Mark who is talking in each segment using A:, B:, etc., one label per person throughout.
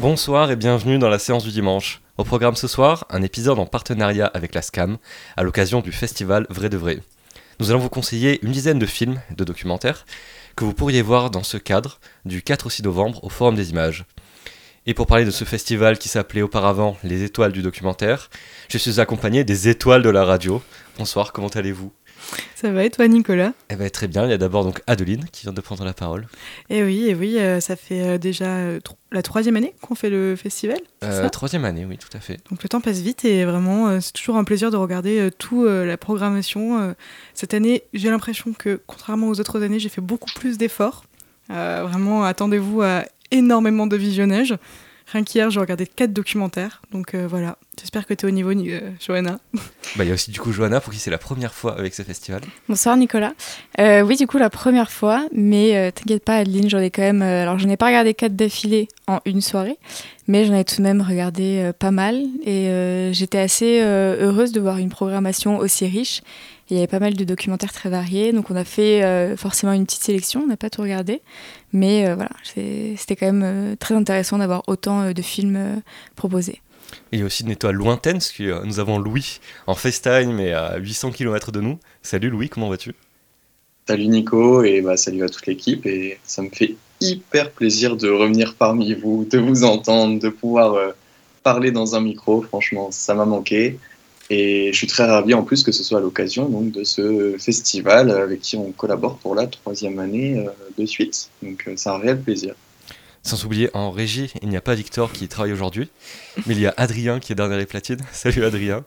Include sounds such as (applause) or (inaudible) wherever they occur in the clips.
A: Bonsoir et bienvenue dans la séance du dimanche. Au programme ce soir, un épisode en partenariat avec la SCAM à l'occasion du festival Vrai de Vrai. Nous allons vous conseiller une dizaine de films de documentaires que vous pourriez voir dans ce cadre du 4 au 6 novembre au Forum des Images. Et pour parler de ce festival qui s'appelait auparavant Les Étoiles du documentaire, je suis accompagné des étoiles de la radio. Bonsoir, comment allez-vous?
B: Ça va et toi Nicolas
A: Eh bien très bien, il y a d'abord donc Adeline qui vient de prendre la parole.
B: Eh oui, et oui, euh, ça fait euh, déjà euh, tro- la troisième année qu'on fait le festival. ça?
A: troisième année, oui, tout à fait.
B: Donc le temps passe vite et vraiment c'est toujours un plaisir de regarder tout la programmation. Cette année, j'ai l'impression que contrairement aux autres années, j'ai fait beaucoup plus d'efforts. Vraiment, attendez-vous à énormément de visionnage. Rien qu'hier, j'ai regardé quatre documentaires. Donc voilà, j'espère que tu es au niveau, Ni- euh, Johanna.
A: Bah, il y a aussi du coup Johanna pour qui c'est la première fois avec ce festival.
C: Bonsoir Nicolas. Euh, oui, du coup, la première fois, mais euh, t'inquiète pas, Adeline, j'en ai quand même. euh, alors, je n'ai pas regardé quatre d'affilée en une soirée, mais j'en ai tout de même regardé euh, pas mal et euh, j'étais assez euh, heureuse de voir une programmation aussi riche. Il y avait pas mal de documentaires très variés, donc on a fait euh, forcément une petite sélection, on n'a pas tout regardé, mais euh, voilà, c'était quand même euh, très intéressant d'avoir autant euh, de films euh, proposés.
A: Et aussi une étoile lointaine, parce que euh, nous avons Louis en FaceTime, mais à 800 km de nous. Salut Louis, comment vas-tu?
D: Salut Nico et bah, salut à toute l'équipe et ça me fait hyper plaisir de revenir parmi vous, de vous entendre, de pouvoir euh, parler dans un micro. Franchement, ça m'a manqué et je suis très ravi en plus que ce soit l'occasion donc de ce festival avec qui on collabore pour la troisième année euh, de suite. Donc c'est un réel plaisir.
A: Sans oublier, en régie, il n'y a pas Victor qui travaille aujourd'hui, mais il y a Adrien qui est derrière les platines. (laughs) Salut Adrien.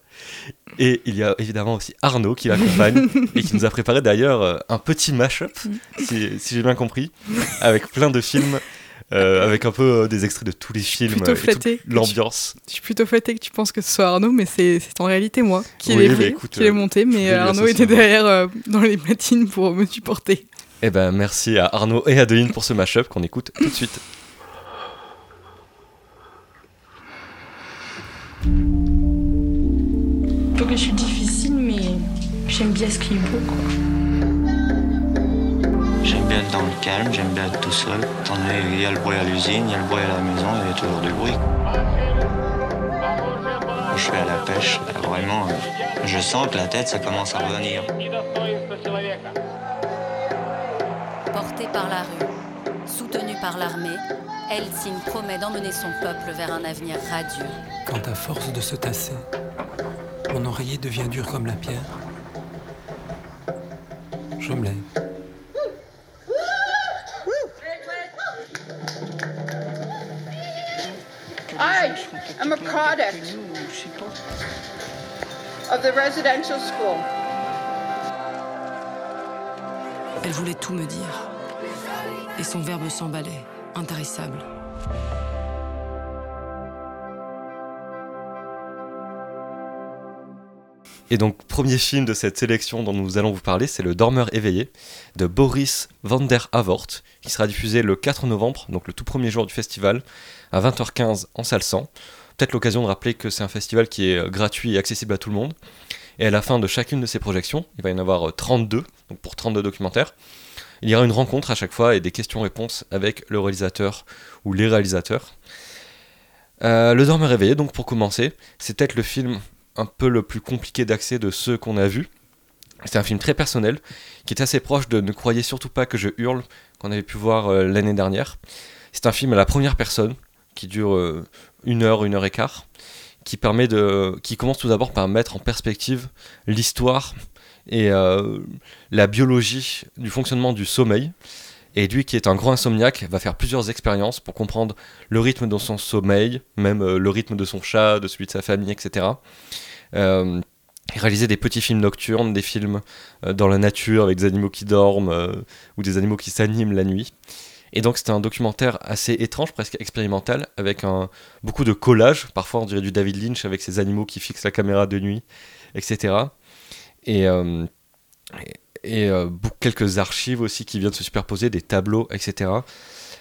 A: Et il y a évidemment aussi Arnaud qui l'accompagne (laughs) et qui nous a préparé d'ailleurs euh, un petit mash-up, si, si j'ai bien compris, avec plein de films, euh, avec un peu euh, des extraits de tous les films,
B: Plutôt
A: euh,
B: flatté
A: l'ambiance.
B: Je suis plutôt fêtée que tu penses que ce soit Arnaud, mais c'est en réalité moi qui
A: Oui,
B: l'ai
A: euh,
B: monté, mais Arnaud était derrière dans les platines pour me supporter.
A: Eh ben merci à Arnaud et Adeline pour ce mash-up qu'on écoute tout de suite.
E: Faut que je suis difficile, mais j'aime bien ce qu'il faut, quoi.
F: J'aime bien être dans le calme, j'aime bien être tout seul. Qu'il y a le bruit à l'usine, il y a le bruit à la maison, il y a toujours du bruit. Quand je suis à la pêche, vraiment, euh, je sens que la tête, ça commence à revenir.
G: Portée par la rue, soutenue par l'armée, Helsinki promet d'emmener son peuple vers un avenir radieux.
H: Quand à force de se tasser, mon oreiller devient dur comme la pierre, je me lève.
I: I am a product of the residential school.
E: Elle voulait tout me dire. Et son verbe s'emballait,
A: Et donc, premier film de cette sélection dont nous allons vous parler, c'est Le Dormeur éveillé de Boris van der Havort, qui sera diffusé le 4 novembre, donc le tout premier jour du festival, à 20h15 en salle 100. Peut-être l'occasion de rappeler que c'est un festival qui est euh, gratuit et accessible à tout le monde. Et à la fin de chacune de ces projections, il va y en avoir euh, 32, donc pour 32 documentaires. Il y aura une rencontre à chaque fois et des questions-réponses avec le réalisateur ou les réalisateurs. Euh, le Dormeur éveillé, donc pour commencer, c'est peut-être le film un peu le plus compliqué d'accès de ceux qu'on a vus. C'est un film très personnel, qui est assez proche de Ne croyez surtout pas que je hurle, qu'on avait pu voir euh, l'année dernière. C'est un film à la première personne, qui dure euh, une heure, une heure et quart, qui, permet de, qui commence tout d'abord par mettre en perspective l'histoire et euh, la biologie du fonctionnement du sommeil. Et lui, qui est un grand insomniaque, va faire plusieurs expériences pour comprendre le rythme de son sommeil, même euh, le rythme de son chat, de celui de sa famille, etc. Euh, réaliser des petits films nocturnes, des films euh, dans la nature avec des animaux qui dorment ou des animaux qui s'animent la nuit. Et donc c'était un documentaire assez étrange, presque expérimental, avec un, beaucoup de collages, parfois on dirait du David Lynch avec ces animaux qui fixent la caméra de nuit, etc. Et, euh, et, et, euh, quelques archives aussi qui viennent se superposer, des tableaux, etc.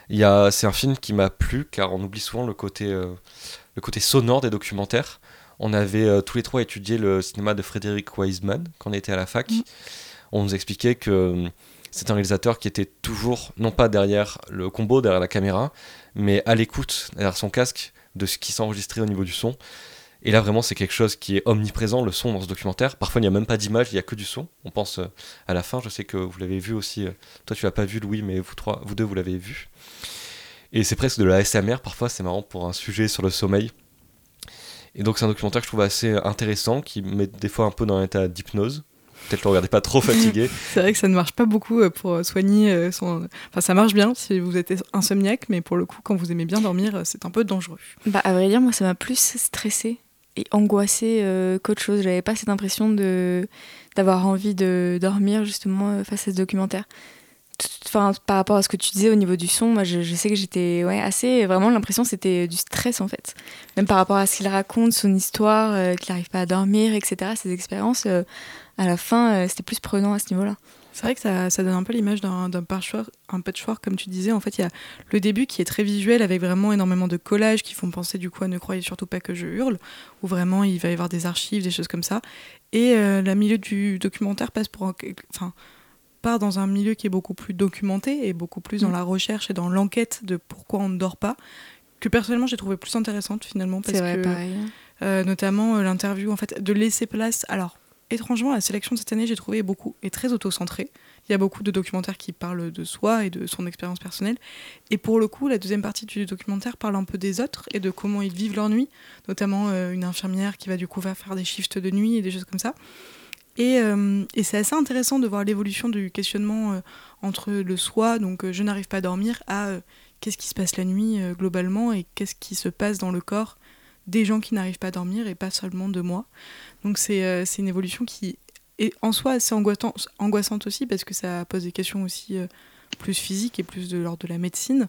A: C'est un film qui m'a plu car on oublie souvent le côté, euh, le côté sonore des documentaires. On avait tous les trois étudié le cinéma de Frédéric Wiseman quand on était à la fac.
B: Mhm.
A: On nous expliquait que c'est un réalisateur qui était toujours, non pas derrière le combo, derrière la caméra, mais à l'écoute, derrière son casque, de ce qui s'enregistrait au niveau du son. Et là, vraiment, c'est quelque chose qui est omniprésent, le son dans ce documentaire. Parfois, il n'y a même pas d'image, il n'y a que du son. On pense euh, à la fin, je sais que vous l'avez vu aussi. euh, Toi, tu l'as pas vu, Louis, mais vous, trois, vous deux, vous l'avez vu. Et c'est presque de la SMR, parfois, c'est marrant pour un sujet sur le sommeil. Et donc, c'est un documentaire que je trouve assez intéressant, qui met des fois un peu dans un état d'hypnose. Peut-être le regardez pas trop fatigué. (laughs)
B: C'est vrai que ça ne marche pas beaucoup euh, pour soigner son. Enfin, ça marche bien si vous êtes insomniaque, mais pour le coup, quand vous aimez bien dormir, c'est un peu dangereux.
C: Bah, à vrai dire, moi, ça m'a plus stressée angoissée euh, qu'autre chose. J'avais pas cette impression de d'avoir envie de dormir justement euh, face à ce documentaire. Enfin, par rapport à ce que tu disais au niveau du son, moi, je, sais que j'étais ouais, assez. Vraiment, l'impression c'était du stress en fait. Même par rapport à ce qu'il raconte, son histoire, euh, qu'il n'arrive pas à dormir, etc. Ses expériences, euh, à la fin, euh, c'était plus prenant à ce niveau-là.
B: C'est vrai que ça, ça donne un peu l'image d'un patchwork, un patchwork, comme tu disais. En fait, il y a le début qui est très visuel avec vraiment énormément de collages qui font penser du coup à Ne croyez surtout pas que je hurle, où vraiment il va y avoir des archives, des choses comme ça. Et euh, le milieu du documentaire passe pour enfin, part dans un milieu qui est beaucoup plus documenté et beaucoup plus dans
C: Mm.
B: la recherche et dans l'enquête de pourquoi on ne dort pas, que personnellement j'ai trouvé plus intéressante finalement parce
C: C'est vrai,
B: que
C: pareil.
B: euh, notamment euh, l'interview en fait de laisser place. Alors étrangement, la sélection de cette année, j'ai trouvé beaucoup est très auto-centrée. Il y a beaucoup de documentaires qui parlent de soi et de son expérience personnelle. Et pour le coup, la deuxième partie du documentaire parle un peu des autres et de comment ils vivent leur nuit, notamment euh, une infirmière qui va du coup faire des shifts de nuit et des choses comme ça. Et, euh, et c'est assez intéressant de voir l'évolution du questionnement euh, entre le soi, donc je n'arrive pas à dormir, à qu'est-ce qui se passe la nuit globalement et qu'est-ce qui se passe dans le corps des gens qui n'arrivent pas à dormir et pas seulement de moi. Donc c'est euh, c'est une évolution qui est en soi assez angoissant- angoissante aussi parce que ça pose des questions aussi euh, plus physiques et plus de l'ordre de la médecine.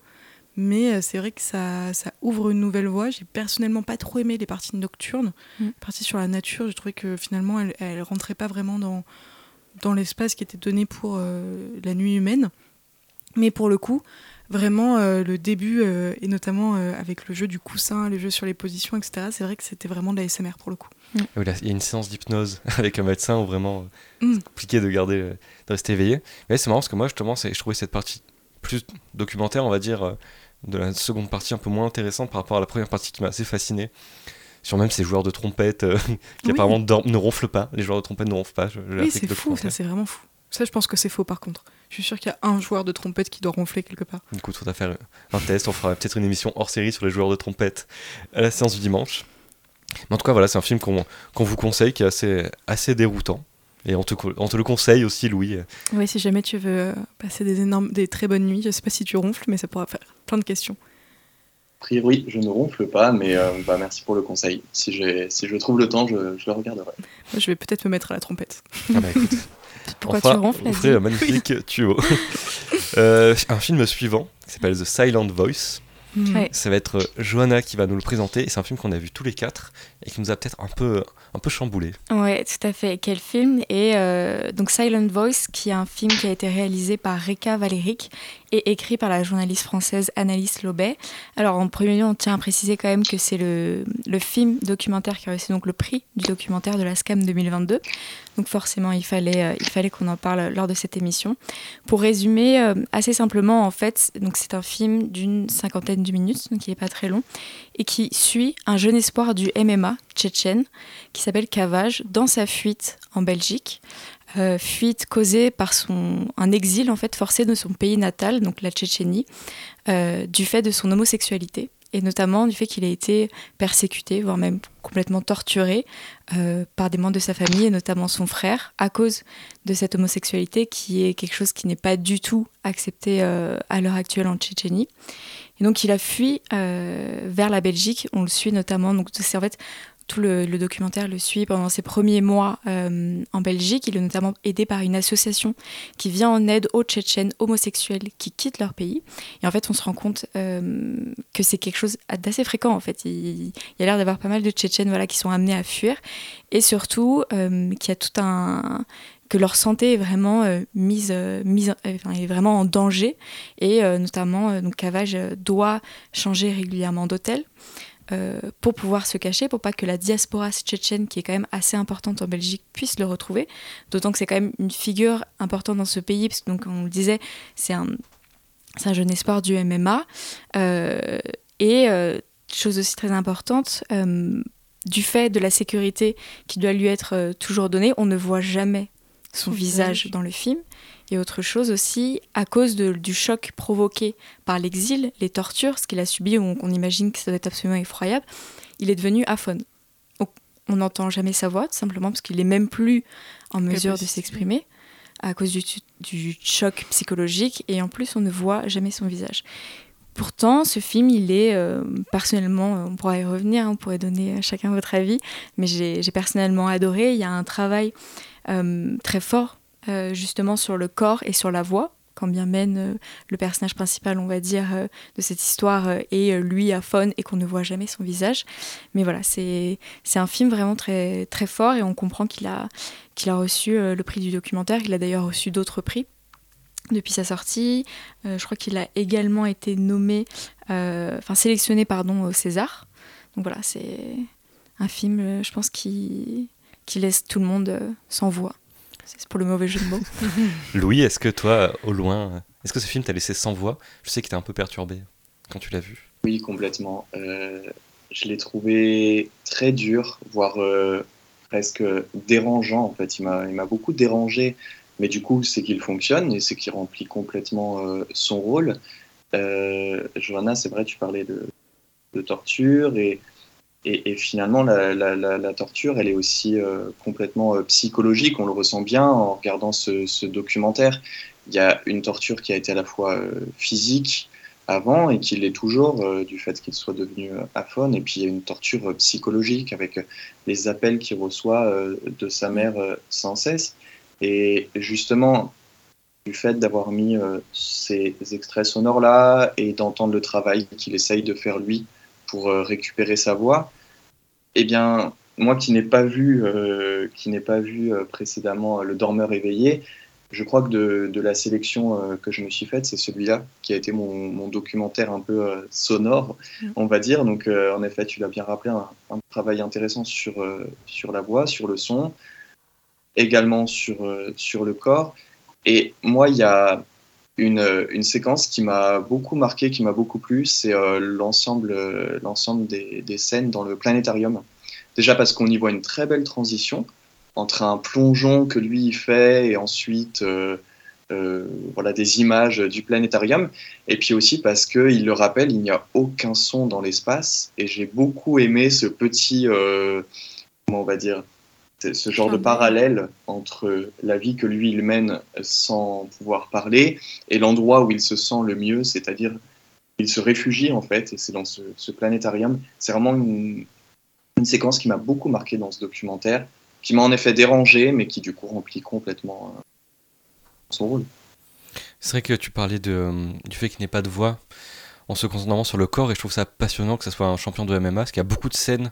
B: Mais euh, c'est vrai que ça, ça ouvre une nouvelle voie. J'ai personnellement pas trop aimé les parties nocturnes.
C: Mm.
B: Les parties sur la nature, j'ai trouvé que finalement elle, elle rentrait pas vraiment dans, dans l'espace qui était donné pour euh, la nuit humaine. Mais pour le coup, vraiment euh, le début, euh, et notamment euh, avec le jeu du coussin, le jeu sur les positions, etc., c'est vrai que c'était vraiment de la SMR pour le coup.
A: Voilà, Il y a une séance d'hypnose (laughs) avec un médecin où vraiment euh,
B: Mm.
A: c'est compliqué de garder, de rester éveillé. Mais c'est marrant parce que moi justement, c'est- je trouvais cette partie plus documentaire, on va dire, de la seconde partie un peu moins intéressante par rapport à la première partie qui m'a assez fasciné. Sur même ces joueurs de trompette (laughs) qui
B: Oui.
A: apparemment ne ronflent pas. Les joueurs de trompette ne ronflent pas. je- j'ai
B: Oui, c'est fou, ça c'est vraiment fou. Ça, je pense que c'est faux par contre. Je suis sûre qu'il y a un joueur de trompette qui doit ronfler quelque part.
A: Du coup, il faudra faire un test. On fera peut-être une émission hors série sur les joueurs de trompette à la séance du dimanche. Mais en tout cas, voilà, c'est un film qu'on vous conseille qui est assez, assez déroutant. Et on te, on le conseille aussi, Louis.
B: Oui, si jamais tu veux passer des, énormes, des très bonnes nuits, je sais pas si tu ronfles, mais ça pourra faire plein de questions.
D: A priori, je ne ronfle pas, mais euh, bah, merci pour le conseil. Si, je trouve le temps, je, je le regarderai.
B: Moi, je vais peut-être me mettre à la trompette.
A: Ah bah écoute, (laughs)
C: Pourquoi
A: fera-
C: tu ronfles
A: un magnifique tuyau. (laughs) Euh, un film suivant qui s'appelle The Silent Voice.
B: Mm.
C: Ouais.
A: Ça va être euh, Johanna qui va nous le présenter. Et c'est un film qu'on a vu tous les quatre et qui nous a peut-être un peu, un peu chamboulé.
C: Ouais, tout à fait. Quel film? Et euh, donc Silent Voice, qui est un film qui a été réalisé par Reka Valéric et écrit par la journaliste française Annalise Lobet. Alors en premier lieu, on tient à préciser quand même que c'est le, film documentaire qui a reçu donc le prix du documentaire de la SCAM 2022. Donc forcément, il fallait, euh, fallait qu'on en parle lors de cette émission. Pour résumer euh, assez simplement, en fait, c'est un film d'une cinquantaine de minutes, donc il n'est pas très long, et qui suit un jeune espoir du MMA tchétchène qui s'appelle Cavage dans sa fuite en Belgique. Euh, fuite causée par son, un exil en fait forcé de son pays natal, donc la Tchétchénie, euh, du fait de son homosexualité et notamment du fait qu'il a été persécuté, voire même complètement torturé euh, par des membres de sa famille et notamment son frère à cause de cette homosexualité qui est quelque chose qui n'est pas du tout accepté à l'heure actuelle en Tchétchénie. Et donc il a fui euh, vers la Belgique, on le suit notamment, donc tout le, documentaire le suit pendant ses premiers mois euh, en Belgique. Il est notamment aidé par une association qui vient en aide aux Tchétchènes homosexuels qui quittent leur pays. Et en fait, on se rend compte euh, que c'est quelque chose d'assez fréquent. En fait, il, y a l'air d'avoir pas mal de Tchétchènes voilà, qui sont amenés à fuir. Et surtout, qu'il y a tout un que leur santé est vraiment euh, mise, euh, euh, est vraiment en danger et notamment donc Cavage doit changer régulièrement d'hôtel pour pouvoir se cacher, pour pas que la diaspora tchétchène, qui est quand même assez importante en Belgique, puisse le retrouver. D'autant que c'est quand même une figure importante dans ce pays, parce que, donc, on le disait, c'est un, jeune espoir du MMA. Et chose aussi très importante, du fait de la sécurité qui doit lui être toujours donnée, on ne voit jamais son visage dans le film. Et autre chose aussi, à cause de- du choc provoqué par l'exil, les tortures, ce qu'il a subi, on, on imagine que ça doit être absolument effroyable, il est devenu aphone. Donc, on n'entend jamais sa voix, tout simplement parce qu'il est même plus en mesure de s'exprimer à cause du, du choc psychologique et en plus on ne voit jamais son visage. Pourtant, ce film, il est euh, personnellement, on pourra y revenir, on pourrait donner à chacun votre avis, mais j'ai personnellement adoré. Il y a un travail très fort euh, justement sur le corps et sur la voix, quand bien même euh, le personnage principal, on va dire, euh, de cette histoire euh, est euh, lui aphone et qu'on ne voit jamais son visage. Mais voilà, c'est un film vraiment très, très fort et on comprend qu'il a, qu'il a reçu euh, le prix du documentaire. Il a d'ailleurs reçu d'autres prix depuis sa sortie. Euh, je crois qu'il a également été nommé, euh, enfin sélectionné pardon au César. Donc voilà, c'est un film, euh, je pense, qui, qui laisse tout le monde euh, sans voix. C'est pour le mauvais jeu de mots. (laughs)
A: Louis, est-ce que toi, au loin, est-ce que ce film t'a laissé sans voix? Je sais que t'es un peu perturbé quand tu l'as vu.
D: Oui, complètement. Euh, je l'ai trouvé très dur, voire euh, presque dérangeant. En fait, il m'a, beaucoup dérangé, mais du coup, c'est qu'il fonctionne et c'est qu'il remplit complètement euh, son rôle. Euh, Johanna, c'est vrai, tu parlais de, de torture et, et, finalement, la, torture, elle est aussi euh, complètement euh, psychologique. On le ressent bien en regardant ce, documentaire. Il y a une torture qui a été à la fois euh, physique, avant et qu'il l'est toujours du fait qu'il soit devenu euh, aphone. Et puis il y a une torture psychologique avec les appels qu'il reçoit de sa mère sans cesse. Et justement, du fait d'avoir mis ces extraits sonores-là et d'entendre le travail qu'il essaye de faire lui pour euh, récupérer sa voix, eh bien, moi qui n'ai pas vu, euh, qui n'ai pas vu euh, précédemment Le Dormeur éveillé, je crois que de, de la sélection euh, que je me suis faite, c'est celui-là qui a été mon, mon documentaire un peu sonore,
B: Mm.
D: on va dire. Donc, en effet, tu l'as bien rappelé, un, un travail intéressant sur, sur la voix, sur le son, également sur, sur le corps. Et moi, il y a une, euh, une séquence qui m'a beaucoup marqué, qui m'a beaucoup plu, c'est euh, l'ensemble euh, l'ensemble des, scènes dans le planétarium. Déjà parce qu'on y voit une très belle transition entre un plongeon que lui il fait et ensuite voilà des images du planétarium et puis aussi parce que il le rappelle il n'y a aucun son dans l'espace et j'ai beaucoup aimé ce petit comment on va dire ce- genre de
B: d'œil.
D: parallèle entre la vie que lui il mène sans pouvoir parler et l'endroit où il se sent le mieux c'est-à-dire il se réfugie en fait et c'est dans ce, ce planétarium c'est vraiment une, une séquence qui m'a beaucoup marqué dans ce documentaire qui m'a en effet dérangé, mais qui du coup remplit complètement euh, son rôle.
A: C'est vrai que tu parlais de, euh, du fait qu'il n'ait pas de voix en se concentrant sur le corps et je trouve ça passionnant que ce soit un champion de MMA parce qu'il y a beaucoup de scènes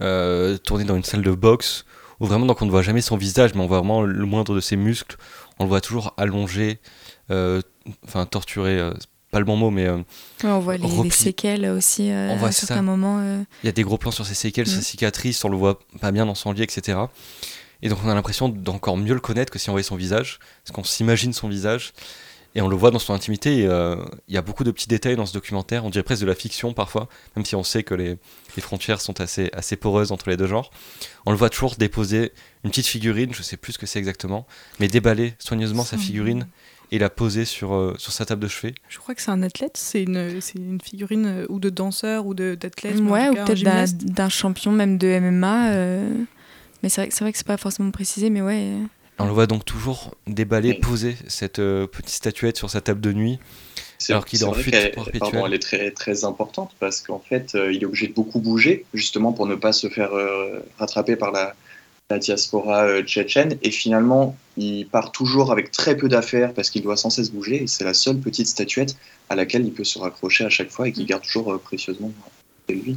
A: euh, tournées dans une salle de boxe où vraiment donc on ne voit jamais son visage mais on voit vraiment le moindre de ses muscles on le voit toujours allongé euh, enfin torturé euh, pas le bon mot mais euh,
C: Ouais, on voit les, séquelles aussi euh,
A: On voit
C: à
A: ça.
C: certains moments.
A: il y a des gros plans sur ses séquelles,
C: Mm.
A: ses cicatrices, on le voit pas bien dans son lit, etc. Et donc on a l'impression d'encore mieux le connaître que si on voyait son visage, parce qu'on s'imagine son visage et on le voit dans son intimité. euh, Il y a beaucoup de petits détails dans ce documentaire, on dirait presque de la fiction parfois, même si on sait que les, les frontières sont assez, assez poreuses entre les deux genres. On le voit toujours déposer une petite figurine, je sais plus ce que c'est exactement, mais déballer soigneusement sa figurine et la poser sur, euh, sur sa table de chevet.
B: Je crois que c'est un athlète, c'est une, c'est une figurine euh, ou de danseur ou de- d'athlète.
C: ouais, ou peut-être d'un champion même de MMA. euh, Mais c'est vrai, que- c'est vrai que c'est pas forcément précisé, mais ouais.
A: On le voit donc toujours déballer,
D: Oui.
A: poser cette euh, petite statuette sur sa table de nuit.
D: C'est
A: Alors qu'il est en
D: vrai
A: fuite
D: qu'elle-
A: perpétuelle.
D: pardon, elle est très, très importante parce qu'en fait, euh, il est obligé de beaucoup bouger, justement pour ne pas se faire euh, rattraper par la, la diaspora euh, tchétchène. Et finalement, il part toujours avec très peu d'affaires parce qu'il doit sans cesse bouger. Et c'est la seule petite statuette à laquelle il peut se raccrocher à chaque fois et qu'il garde toujours euh, précieusement de lui.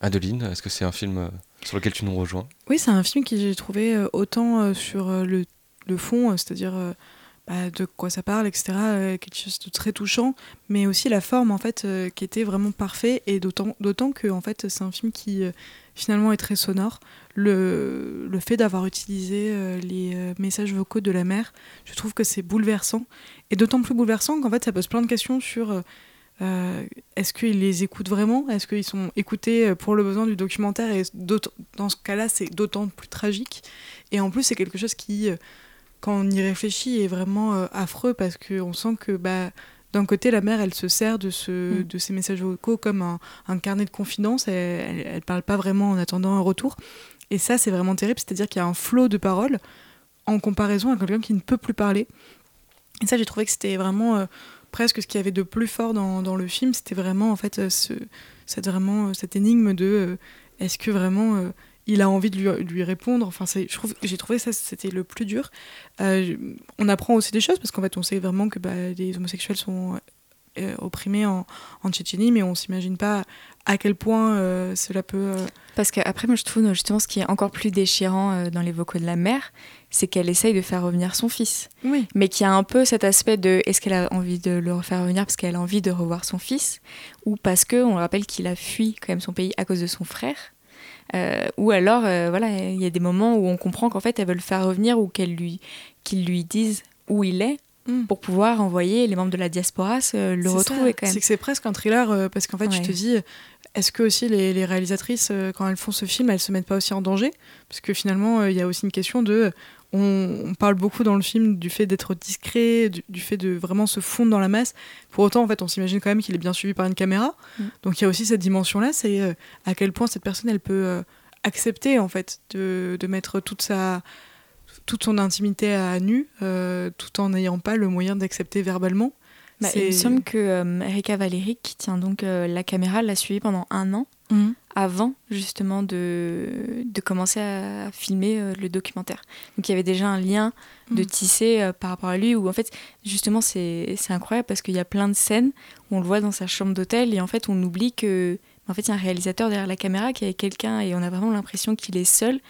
A: Adeline, est-ce que c'est un film euh, sur lequel tu nous rejoins
B: Oui, c'est un film que j'ai trouvé euh, autant euh, sur euh, le, le fond, c'est-à-dire bah, de quoi ça parle, etc. quelque chose de très touchant, mais aussi la forme en fait qui était vraiment parfait et d'autant que en fait c'est un film qui finalement est très sonore. Le, le fait d'avoir utilisé les messages vocaux de la mère, je trouve que c'est bouleversant et d'autant plus bouleversant qu'en fait ça pose plein de questions sur euh, est-ce qu'ils les écoutent vraiment? Est-ce qu'ils sont écoutés euh, pour le besoin du documentaire? Et dans ce cas-là, c'est d'autant plus tragique. Et en plus, c'est quelque chose qui, euh, quand on y réfléchit, est vraiment euh, affreux parce qu'on sent que bah, d'un côté, la mère, elle se sert de, ce,
C: Mm.
B: de ces messages vocaux comme un, un carnet de confidence. Elle, elle parle pas vraiment en attendant un retour. Et ça, c'est vraiment terrible. C'est-à-dire qu'il y a un flot de paroles en comparaison à quelqu'un qui ne peut plus parler. Et ça, j'ai trouvé que c'était vraiment euh, presque ce qu'il y avait de plus fort dans, dans le film. C'était vraiment, en fait, euh, ce, cette, vraiment, euh, cette énigme de euh, est-ce que vraiment il a envie de lui, répondre? Enfin, c'est- je trouve, j'ai trouvé ça, c'était le plus dur. On apprend aussi des choses parce qu'en fait, on sait vraiment que bah, les homosexuels sont opprimés en, en Tchétchénie, mais on s'imagine pas à quel point cela peut.
C: Parce qu'après, moi, je trouve justement ce qui est encore plus déchirant dans les vocaux de la mère, c'est qu'elle essaye de faire revenir son fils.
B: Oui.
C: Mais qu'il y a un peu cet aspect de est-ce qu'elle a envie de le refaire revenir parce qu'elle a envie de revoir son fils ou parce que on rappelle qu'il a fui quand même son pays à cause de son frère. Euh, ou alors, euh, voilà, il y a des moments où on comprend qu'en fait, elle veut le faire revenir ou qu'elle lui, qu'ils lui disent où il est
B: Mm.
C: pour pouvoir envoyer les membres de la diaspora se le retrouver
B: ça.
C: quand même.
B: C'est que c'est presque un thriller euh, parce qu'en fait,
C: Ouais.
B: je te dis, est-ce que aussi les, les réalisatrices, quand elles font ce film, elles se mettent pas aussi en danger? Parce que finalement, euh, il y a aussi une question de. On, on parle beaucoup dans le film du fait d'être discret, du, du fait de vraiment se fondre dans la masse. Pour autant, en fait, on s'imagine quand même qu'il est bien suivi par une caméra.
C: Mm.
B: Donc il y a aussi cette dimension-là, c'est euh, à quel point cette personne, elle peut euh, accepter en fait de, de mettre toute sa toute son intimité à nu, euh, tout en n'ayant pas le moyen d'accepter verbalement.
C: Bah, il me semble que euh, Erika Valéry, qui tient donc euh, la caméra, l'a suivi pendant un an
B: Mhm.
C: avant justement de, de commencer à filmer euh, le documentaire. Donc il y avait déjà un lien de
B: Mhm.
C: tisser euh, par rapport à lui, où en fait, justement, c'est incroyable parce qu'il y a plein de scènes où on le voit dans sa chambre d'hôtel et en fait, on oublie que. En fait, il y a un réalisateur derrière la caméra qui est quelqu'un et on a vraiment l'impression qu'il est seul.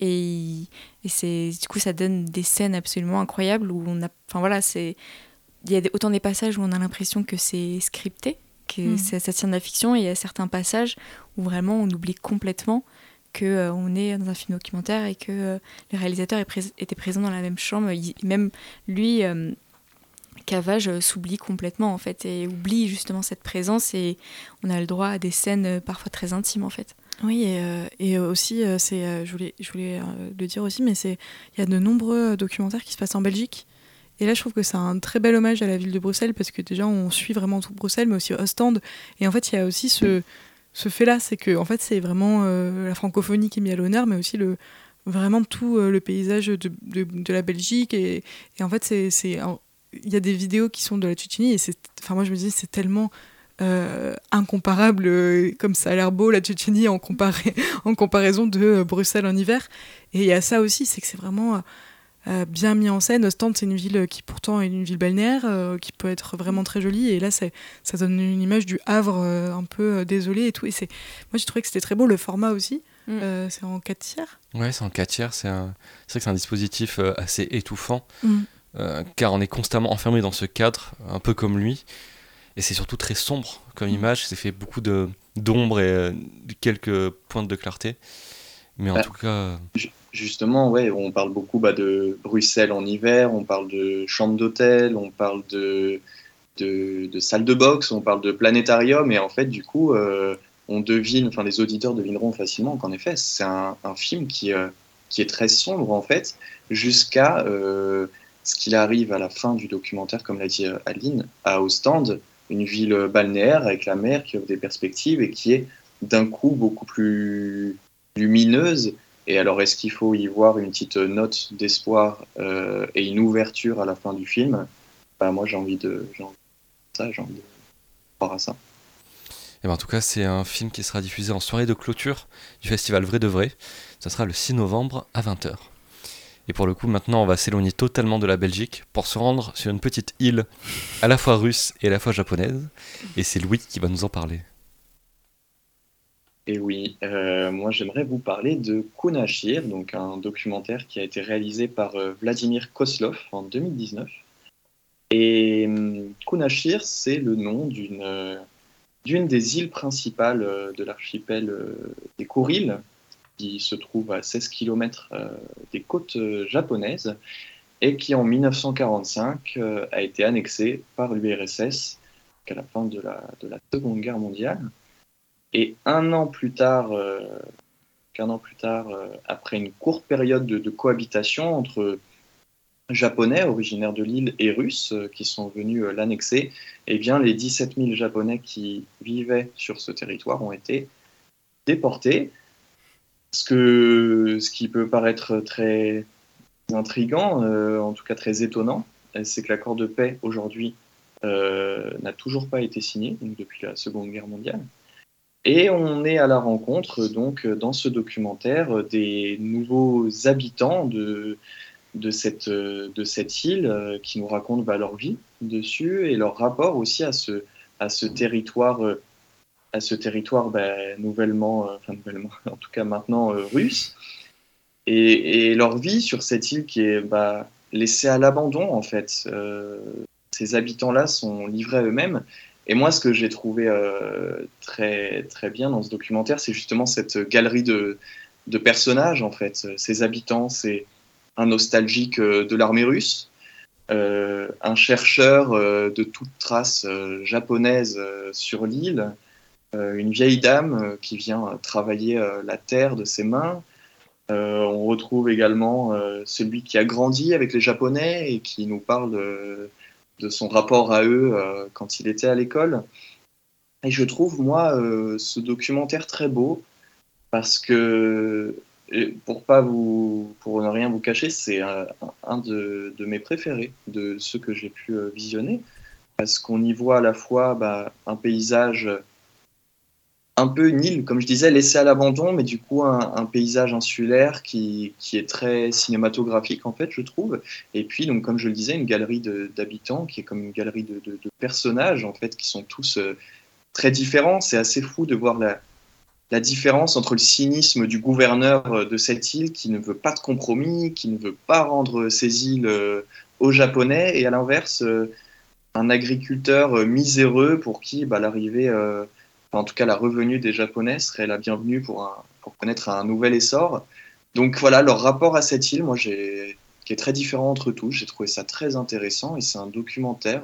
C: Et, et c'est du coup, ça donne des scènes absolument incroyables où on a. Enfin voilà, c'est. Il y a autant des passages où on a l'impression que c'est scripté, que
B: Mhm.
C: ça, ça tient de la fiction, et il y a certains passages où vraiment on oublie complètement que euh, on est dans un film documentaire et que euh, le réalisateur était présent dans la même chambre. Il- même lui, euh, Cavage, s'oublie complètement en fait et oublie justement cette présence et on a le droit à des scènes parfois très intimes en fait.
B: Oui, et, euh, et aussi, euh, c'est, euh, je voulais, je voulais le dire aussi, mais c'est, il y a de nombreux documentaires qui se passent en Belgique. Et là, je trouve que c'est un très bel hommage à la ville de Bruxelles parce que déjà, on suit vraiment tout Bruxelles, mais aussi Ostende. Et en fait, il y a aussi ce, ce fait-là, c'est que en fait, c'est vraiment euh, la francophonie qui est mise à l'honneur, mais aussi le, vraiment tout euh, le paysage de, de, la Belgique. Et, en fait, il y a des vidéos qui sont de la Tchétchénie et enfin, moi, je me dis, c'est tellement euh, incomparable, comme ça a l'air beau la Tchétchénie en, comparé, (laughs) en comparaison de Bruxelles en hiver. Et il y a ça aussi, c'est que c'est vraiment bien mis en scène. Ostende, c'est une ville qui pourtant est une ville balnéaire, euh, qui peut être vraiment très jolie. Et là, c'est, ça donne une image du Havre euh, un peu euh, désolé et tout. Et c'est, moi, j'ai trouvé que c'était très beau. Le format aussi,
C: Mm.
B: euh, c'est en 4 tiers.
A: Ouais, c'est en 4 tiers, c'est un... c'est vrai que c'est un dispositif euh, assez étouffant,
B: Mm.
A: euh, car on est constamment enfermé dans ce cadre, un peu comme lui, et c'est surtout très sombre comme
B: Mm.
A: image, c'est fait beaucoup de d'ombre et euh, quelques pointes de clarté, mais en
D: Bah,
A: tout cas,
D: Justement, ouais, on parle beaucoup bah, de Bruxelles en hiver, on parle de chambres d'hôtel, on parle de, de, de salles de boxe, on parle de planétarium, et en fait, du coup, euh, on devine, enfin, les auditeurs devineront facilement qu'en effet, c'est un, un film qui, euh, qui est très sombre, en fait, jusqu'à euh, ce qu'il arrive à la fin du documentaire, comme l'a dit Aline, à Ostende, une ville balnéaire avec la mer qui offre des perspectives et qui est d'un coup beaucoup plus lumineuse. Et alors, est-ce qu'il faut y voir une petite note d'espoir euh, et une ouverture à la fin du film? Bah, Moi, j'ai envie de, j'ai envie de ça, j'ai envie de croire à ça.
A: eh ben, en tout cas, c'est un film qui sera diffusé en soirée de clôture du festival Vrai de Vrai, ça sera le 6 novembre à 20h. Et pour le coup, maintenant, on va s'éloigner totalement de la Belgique pour se rendre sur une petite île à la fois russe et à la fois japonaise, et c'est Louis qui va nous en parler.
D: Et oui, euh, moi j'aimerais vous parler de Kunashir, donc un documentaire qui a été réalisé par euh, Vladimir Koslov en 2019. Et hum, Kunashir, c'est le nom d'une euh, des îles principales de l'archipel des Kuriles, qui se trouve à 16 km des côtes japonaises, et qui en 1945 a été annexée par l'URSS à la fin de la Seconde Guerre mondiale. Et un an plus tard, qu'un an plus tard, après une courte période de, cohabitation entre japonais originaires de l'île et russes euh, qui sont venus euh, l'annexer, eh bien, les 17 000 japonais qui vivaient sur ce territoire ont été déportés. Ce, que, ce qui peut paraître très intrigant, euh, en tout cas très étonnant, c'est que l'accord de paix aujourd'hui n'a toujours pas été signé depuis la Seconde Guerre mondiale. Et on est à la rencontre, donc, dans ce documentaire, des nouveaux habitants de, de cette, euh, de cette île euh, qui nous racontent bah, leur vie dessus et leur rapport aussi à ce, à ce territoire, euh, à ce territoire bah, nouvellement, enfin nouvellement, (laughs) en tout cas maintenant russe, et, et, leur vie sur cette île qui est bah, laissée à l'abandon en fait. ces habitants-là sont livrés à eux-mêmes. Et moi, ce que j'ai trouvé très, très bien dans ce documentaire, c'est justement cette galerie de, personnages, en fait. Ces habitants, ces, un nostalgique euh, de l'armée russe, euh, un chercheur euh, de toute trace japonaise sur l'île, une vieille dame qui vient travailler la terre de ses mains. on retrouve également celui qui a grandi avec les Japonais et qui nous parle de, son rapport à eux quand il était à l'école. Et je trouve, moi, ce documentaire très beau parce que pour pas vous, pour ne rien vous cacher, c'est un, de, mes préférés, de ceux que j'ai pu euh, visionner, parce qu'on y voit à la fois bah, un paysage un peu une île, comme je disais, laissé à l'abandon, mais du coup un, paysage insulaire qui, qui, est très cinématographique en fait, je trouve. Et puis donc comme je le disais, une galerie d'habitants qui est comme une galerie de, personnages en fait qui sont tous euh, très différents. C'est assez fou de voir la, la différence entre le cynisme du gouverneur euh, de cette île qui ne veut pas de compromis, qui ne veut pas rendre ces îles euh, aux Japonais, et à l'inverse, un agriculteur miséreux pour qui bah, l'arrivée, en tout cas la revenue des Japonais serait la bienvenue pour, connaître un nouvel essor. Donc voilà, leur rapport à cette île, moi, qui est très différent entre tous, j'ai trouvé ça très intéressant, et c'est un documentaire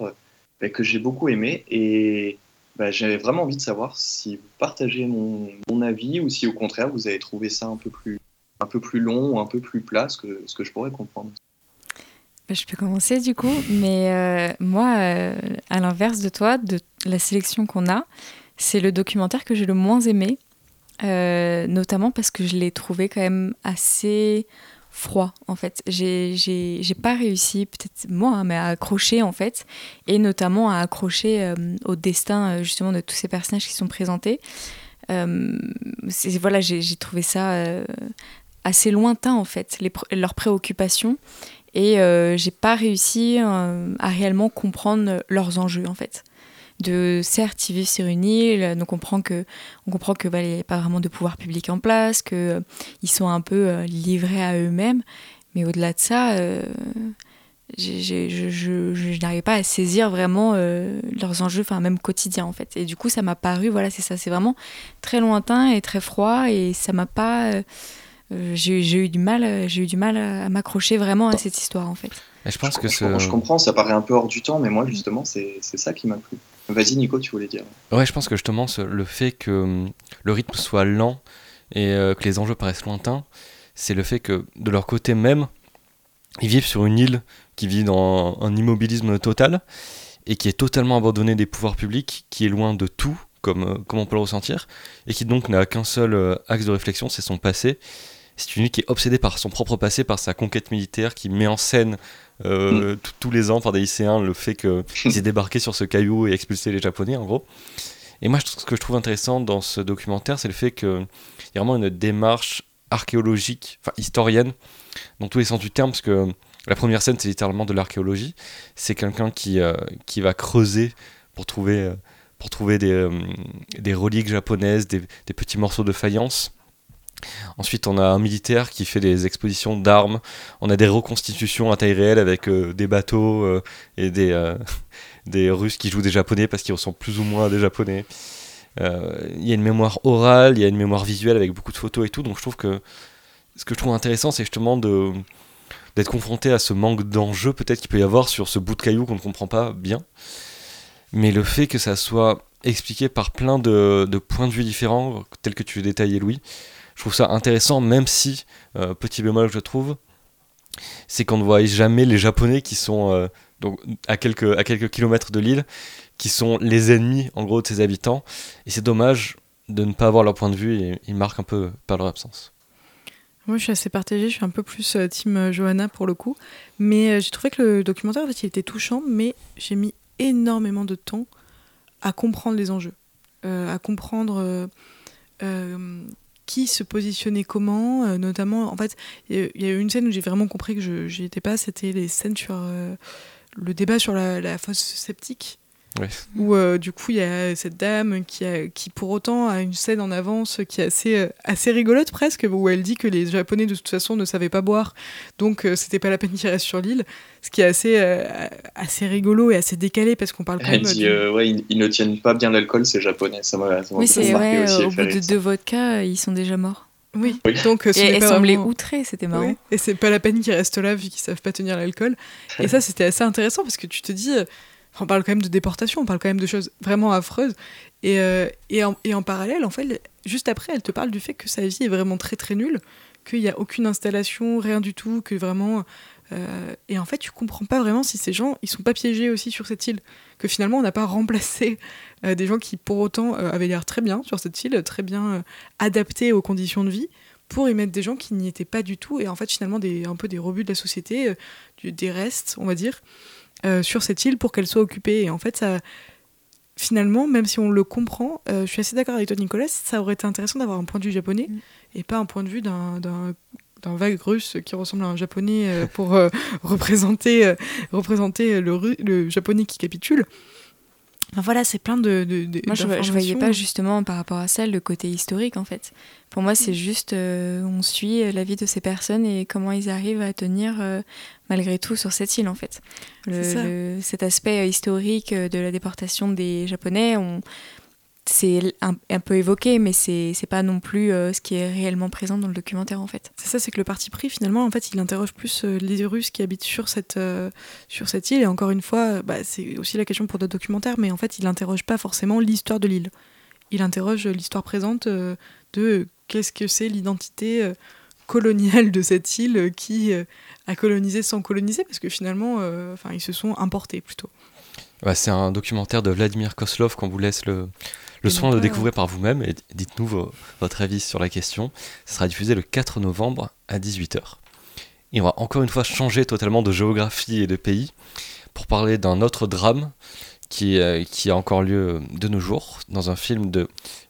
D: bah, que j'ai beaucoup aimé, et bah, j'avais vraiment envie de savoir si vous partagez mon, avis ou si au contraire vous avez trouvé ça un peu plus, un peu plus long ou un peu plus plat, ce que, ce que je pourrais comprendre.
C: Bah, je peux commencer du coup, mais euh, moi, euh, à l'inverse de toi, de la sélection qu'on a, c'est le documentaire que j'ai le moins aimé, euh, notamment parce que je l'ai trouvé quand même assez froid en fait. J'ai pas réussi, peut-être moi, hein, mais à accrocher en fait, et notamment à accrocher euh, au destin euh, justement de tous ces personnages qui sont présentés. Voilà, j'ai trouvé ça assez lointain en fait, leurs préoccupations, et j'ai pas réussi à réellement comprendre leurs enjeux en fait de certes ils vivent sur une île, donc on comprend que on comprend que n'y a pas vraiment de pouvoir public en place, que euh, ils sont un peu euh, livrés à eux-mêmes, mais au-delà de ça, euh, je, n'arrivais pas à saisir vraiment leurs enjeux, enfin même quotidiens en fait. Et du coup ça m'a paru, voilà c'est ça, c'est vraiment très lointain et très froid et ça m'a pas j'ai eu du mal j'ai eu du mal à, m'accrocher vraiment à cette histoire en fait.
A: je pense que
D: je comprends, ça paraît un peu hors du temps, mais moi justement c'est ça qui m'a plu. Vas-y Nico, tu voulais dire.
A: Ouais, je pense que justement le fait que hum, le rythme soit lent et euh, que les enjeux paraissent lointains, c'est le fait que de leur côté même, ils vivent sur une île qui vit dans un immobilisme total et qui est totalement abandonnée des pouvoirs publics, qui est loin de tout, comme, euh, comme on peut le ressentir, et qui donc n'a qu'un seul euh, axe de réflexion, c'est son passé. C'est une île qui est obsédée par son propre passé, par sa conquête militaire, qui met en scène euh, mm. tous les ans par des lycéens le fait qu'ils (laughs) aient débarqué sur ce caillou et expulsé les Japonais, en gros. Et moi, ce que je trouve intéressant dans ce documentaire, c'est le fait qu'il y a vraiment une démarche archéologique, enfin historienne, dans tous les sens du terme, parce que la première scène, c'est littéralement de l'archéologie. C'est quelqu'un qui, euh, qui va creuser pour trouver, euh, pour trouver des, des reliques japonaises, des, des, petits morceaux de faïence. Ensuite, on a un militaire qui fait des expositions d'armes. On a des reconstitutions à taille réelle avec euh, des bateaux euh, et des, euh, (laughs) des Russes qui jouent des Japonais parce qu'ils ressemblent plus ou moins à des Japonais. Il y a une mémoire orale, il y a une mémoire visuelle avec beaucoup de photos et tout. Donc je trouve que ce que je trouve intéressant, c'est justement d'être confronté à ce manque d'enjeu peut-être qu'il peut y avoir sur ce bout de caillou qu'on ne comprend pas bien. Mais le fait que ça soit expliqué par plein de, de points de vue différents, tels que tu détaillais Louis, trouve ça intéressant, même si, euh, petit bémol que je trouve, c'est qu'on ne voit jamais les Japonais qui sont euh, donc, à, quelques, à quelques kilomètres de l'île, qui sont les ennemis en gros de ses habitants. Et c'est dommage de ne pas avoir leur point de vue et ils marquent un peu par leur absence.
B: Moi, je suis assez partagée. Je suis un peu plus euh, team Johanna pour le coup. Mais j'ai trouvé que le documentaire, en fait, il était touchant, mais j'ai mis énormément de temps à comprendre les enjeux, à comprendre qui se positionnait comment, euh, notamment. En fait, il y a- eu une scène où j'ai vraiment compris que je n'y étais pas. C'était les scènes sur euh, le débat sur la, la fosse sceptique
A: Ouais.
B: où euh, du coup il y a cette dame qui, a, qui pour autant a une scène en avance qui est assez, euh, assez rigolote presque, où elle dit que les Japonais de toute façon ne savaient pas boire, donc euh, c'était pas la peine qu'ils restent sur l'île, ce qui est assez, euh, assez rigolo et assez décalé parce qu'on parle quand
D: Elle
B: même...
D: dit,
B: du-
D: euh, ouais, ils, ils ne tiennent pas bien l'alcool, c'est japonais. Ça m'a
C: Oui, c'est ouais,
D: aussi.
C: au
D: et
C: bout de deux vodkas, ils sont déjà morts.
B: Oui,
D: Oui.
B: donc euh, ce
C: Et elle
B: pas
C: semblait
B: vraiment-
C: outrée, c'était marrant.
B: Oui, Et c'est pas la peine qu'ils restent là vu qu'ils savent pas tenir l'alcool. Et ça, c'était assez intéressant parce que tu te dis, euh, on parle quand même de déportation, on parle quand même de choses vraiment affreuses. Et, euh, et, en, et en parallèle, en fait, juste après, elle te parle du fait que sa vie est vraiment très très nulle, qu'il n'y a aucune installation, rien du tout, que vraiment. euh, et en fait, tu comprends pas vraiment si ces gens, ils sont pas piégés aussi sur cette île. Que finalement, on n'a pas (laughs) remplacé euh, des gens qui, pour autant, avaient l'air très bien sur cette île, très bien adaptés aux conditions de vie pour y mettre des gens qui n'y étaient pas du tout et en fait finalement des, un peu des rebuts de la société, des restes, on va dire, euh, sur cette île pour qu'elle soit occupée. Et en fait, ça, finalement, même si on le comprend, euh, je suis assez d'accord avec toi Nicolas, ça aurait été intéressant d'avoir un point de vue japonais
C: Mm.
B: et pas un point de vue d'un d'un- d'un vague russe qui ressemble à un japonais euh, pour euh, (laughs) représenter, euh, représenter le, le japonais qui capitule. Enfin, voilà, c'est plein de, de, de-
C: Moi, je, je voyais pas justement par rapport à ça le côté historique en fait. Pour moi, c'est juste euh, on suit la vie de ces personnes et comment ils arrivent à tenir malgré tout sur cette île en fait. Le- le- cet aspect euh, historique euh, de la déportation des Japonais, on, c'est un, un peu évoqué, mais c'est pas non plus euh, ce qui est réellement présent dans le documentaire en fait.
B: C'est ça, c'est que le parti pris, finalement, en fait, il interroge plus euh, les Russes qui habitent sur cette, euh, sur cette île. Et encore une fois, bah, c'est aussi la question pour d'autres documentaires, mais en fait, il n'interroge pas forcément l'histoire de l'île. Il interroge l'histoire présente de qu'est-ce que c'est l'identité coloniale de cette île qui euh, a colonisé sans coloniser, parce que finalement, euh, enfin, ils se sont importés plutôt.
A: Ouais, c'est un documentaire de Vladimir Koslov qu'on vous laisse le, le soin de découvrir par vous-même et dites-nous vo- votre avis sur la question. Ce sera diffusé le 4 novembre à 18h. Et on va encore une fois changer totalement de géographie et de pays pour parler d'un autre drame qui, euh, qui a encore lieu de nos jours dans un film de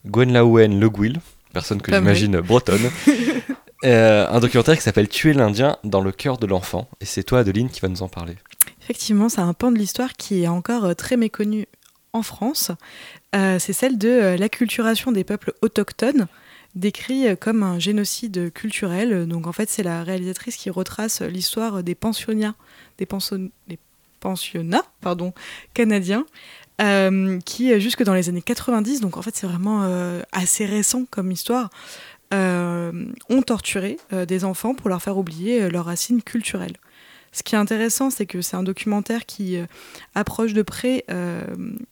A: Gwenlaouen Le Guil, personne que j'imagine bretonne. (laughs) Euh, un documentaire qui s'appelle Tuer l'Indien dans le cœur de l'enfant. Et c'est toi, Adeline, qui va nous en parler.
B: Effectivement, c'est un pan de l'histoire qui est encore euh, très méconnu en France. Euh, c'est celle de l'acculturation des peuples autochtones, décrit comme un génocide culturel. Donc en fait, c'est la réalisatrice qui retrace l'histoire des pensionnats, des, pardon, canadiens. qui jusque dans les années 90, donc en fait c'est vraiment assez récent comme histoire, ont torturé euh, des enfants pour leur faire oublier euh, leurs racines culturelles. Ce qui est intéressant, c'est que c'est un documentaire qui euh, approche de près euh,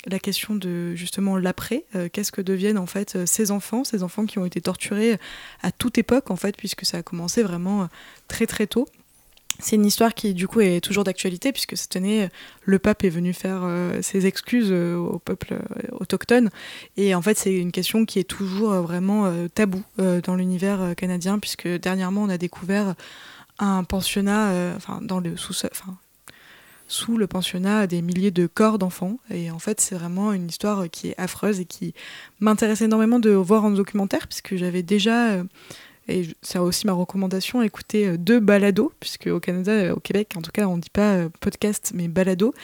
B: la question de justement l'après. Euh, Qu'est-ce que deviennent en fait euh, ces enfants, ces enfants qui ont été torturés à toute époque en fait, puisque ça a commencé vraiment euh, très très tôt. C'est une histoire qui du coup est toujours d'actualité puisque cette année le pape est venu faire euh, ses excuses euh, au peuple euh, autochtone. Et en fait c'est une question qui est toujours vraiment tabou dans l'univers canadien puisque dernièrement on a découvert un pensionnat, enfin dans le sous, enfin sous le pensionnat des milliers de corps d'enfants. Et en fait c'est vraiment une histoire qui est affreuse et qui m'intéresse énormément de voir en documentaire puisque j'avais déjà et c'est aussi ma recommandation écouter euh, deux balados puisque au Canada euh, au Québec en tout cas on dit pas euh, podcast mais balado.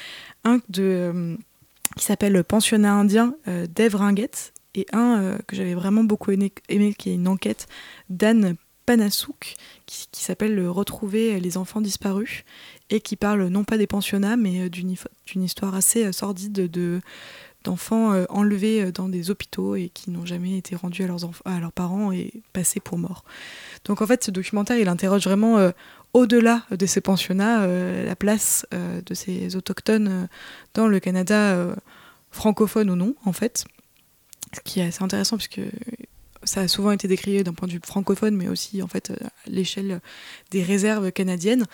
B: Un de qui s'appelle Pensionnat indien d'Ève Ringuette et un que j'avais vraiment beaucoup aimé, qui est une enquête d'Anne Panasouk, qui, s'appelle Retrouver les enfants disparus, et qui parle non pas des pensionnats, mais d'une histoire assez sordide de d'enfants euh, enlevés euh, dans des hôpitaux et qui n'ont jamais été rendus à leurs, parents et passés pour morts. Donc en fait, ce documentaire, il interroge vraiment euh, au-delà de ces pensionnats la place de ces autochtones dans le Canada francophone ou non, en fait. Ce qui est assez intéressant puisque ça a souvent été décrié d'un point de vue francophone, mais aussi en fait à l'échelle des réserves canadiennes.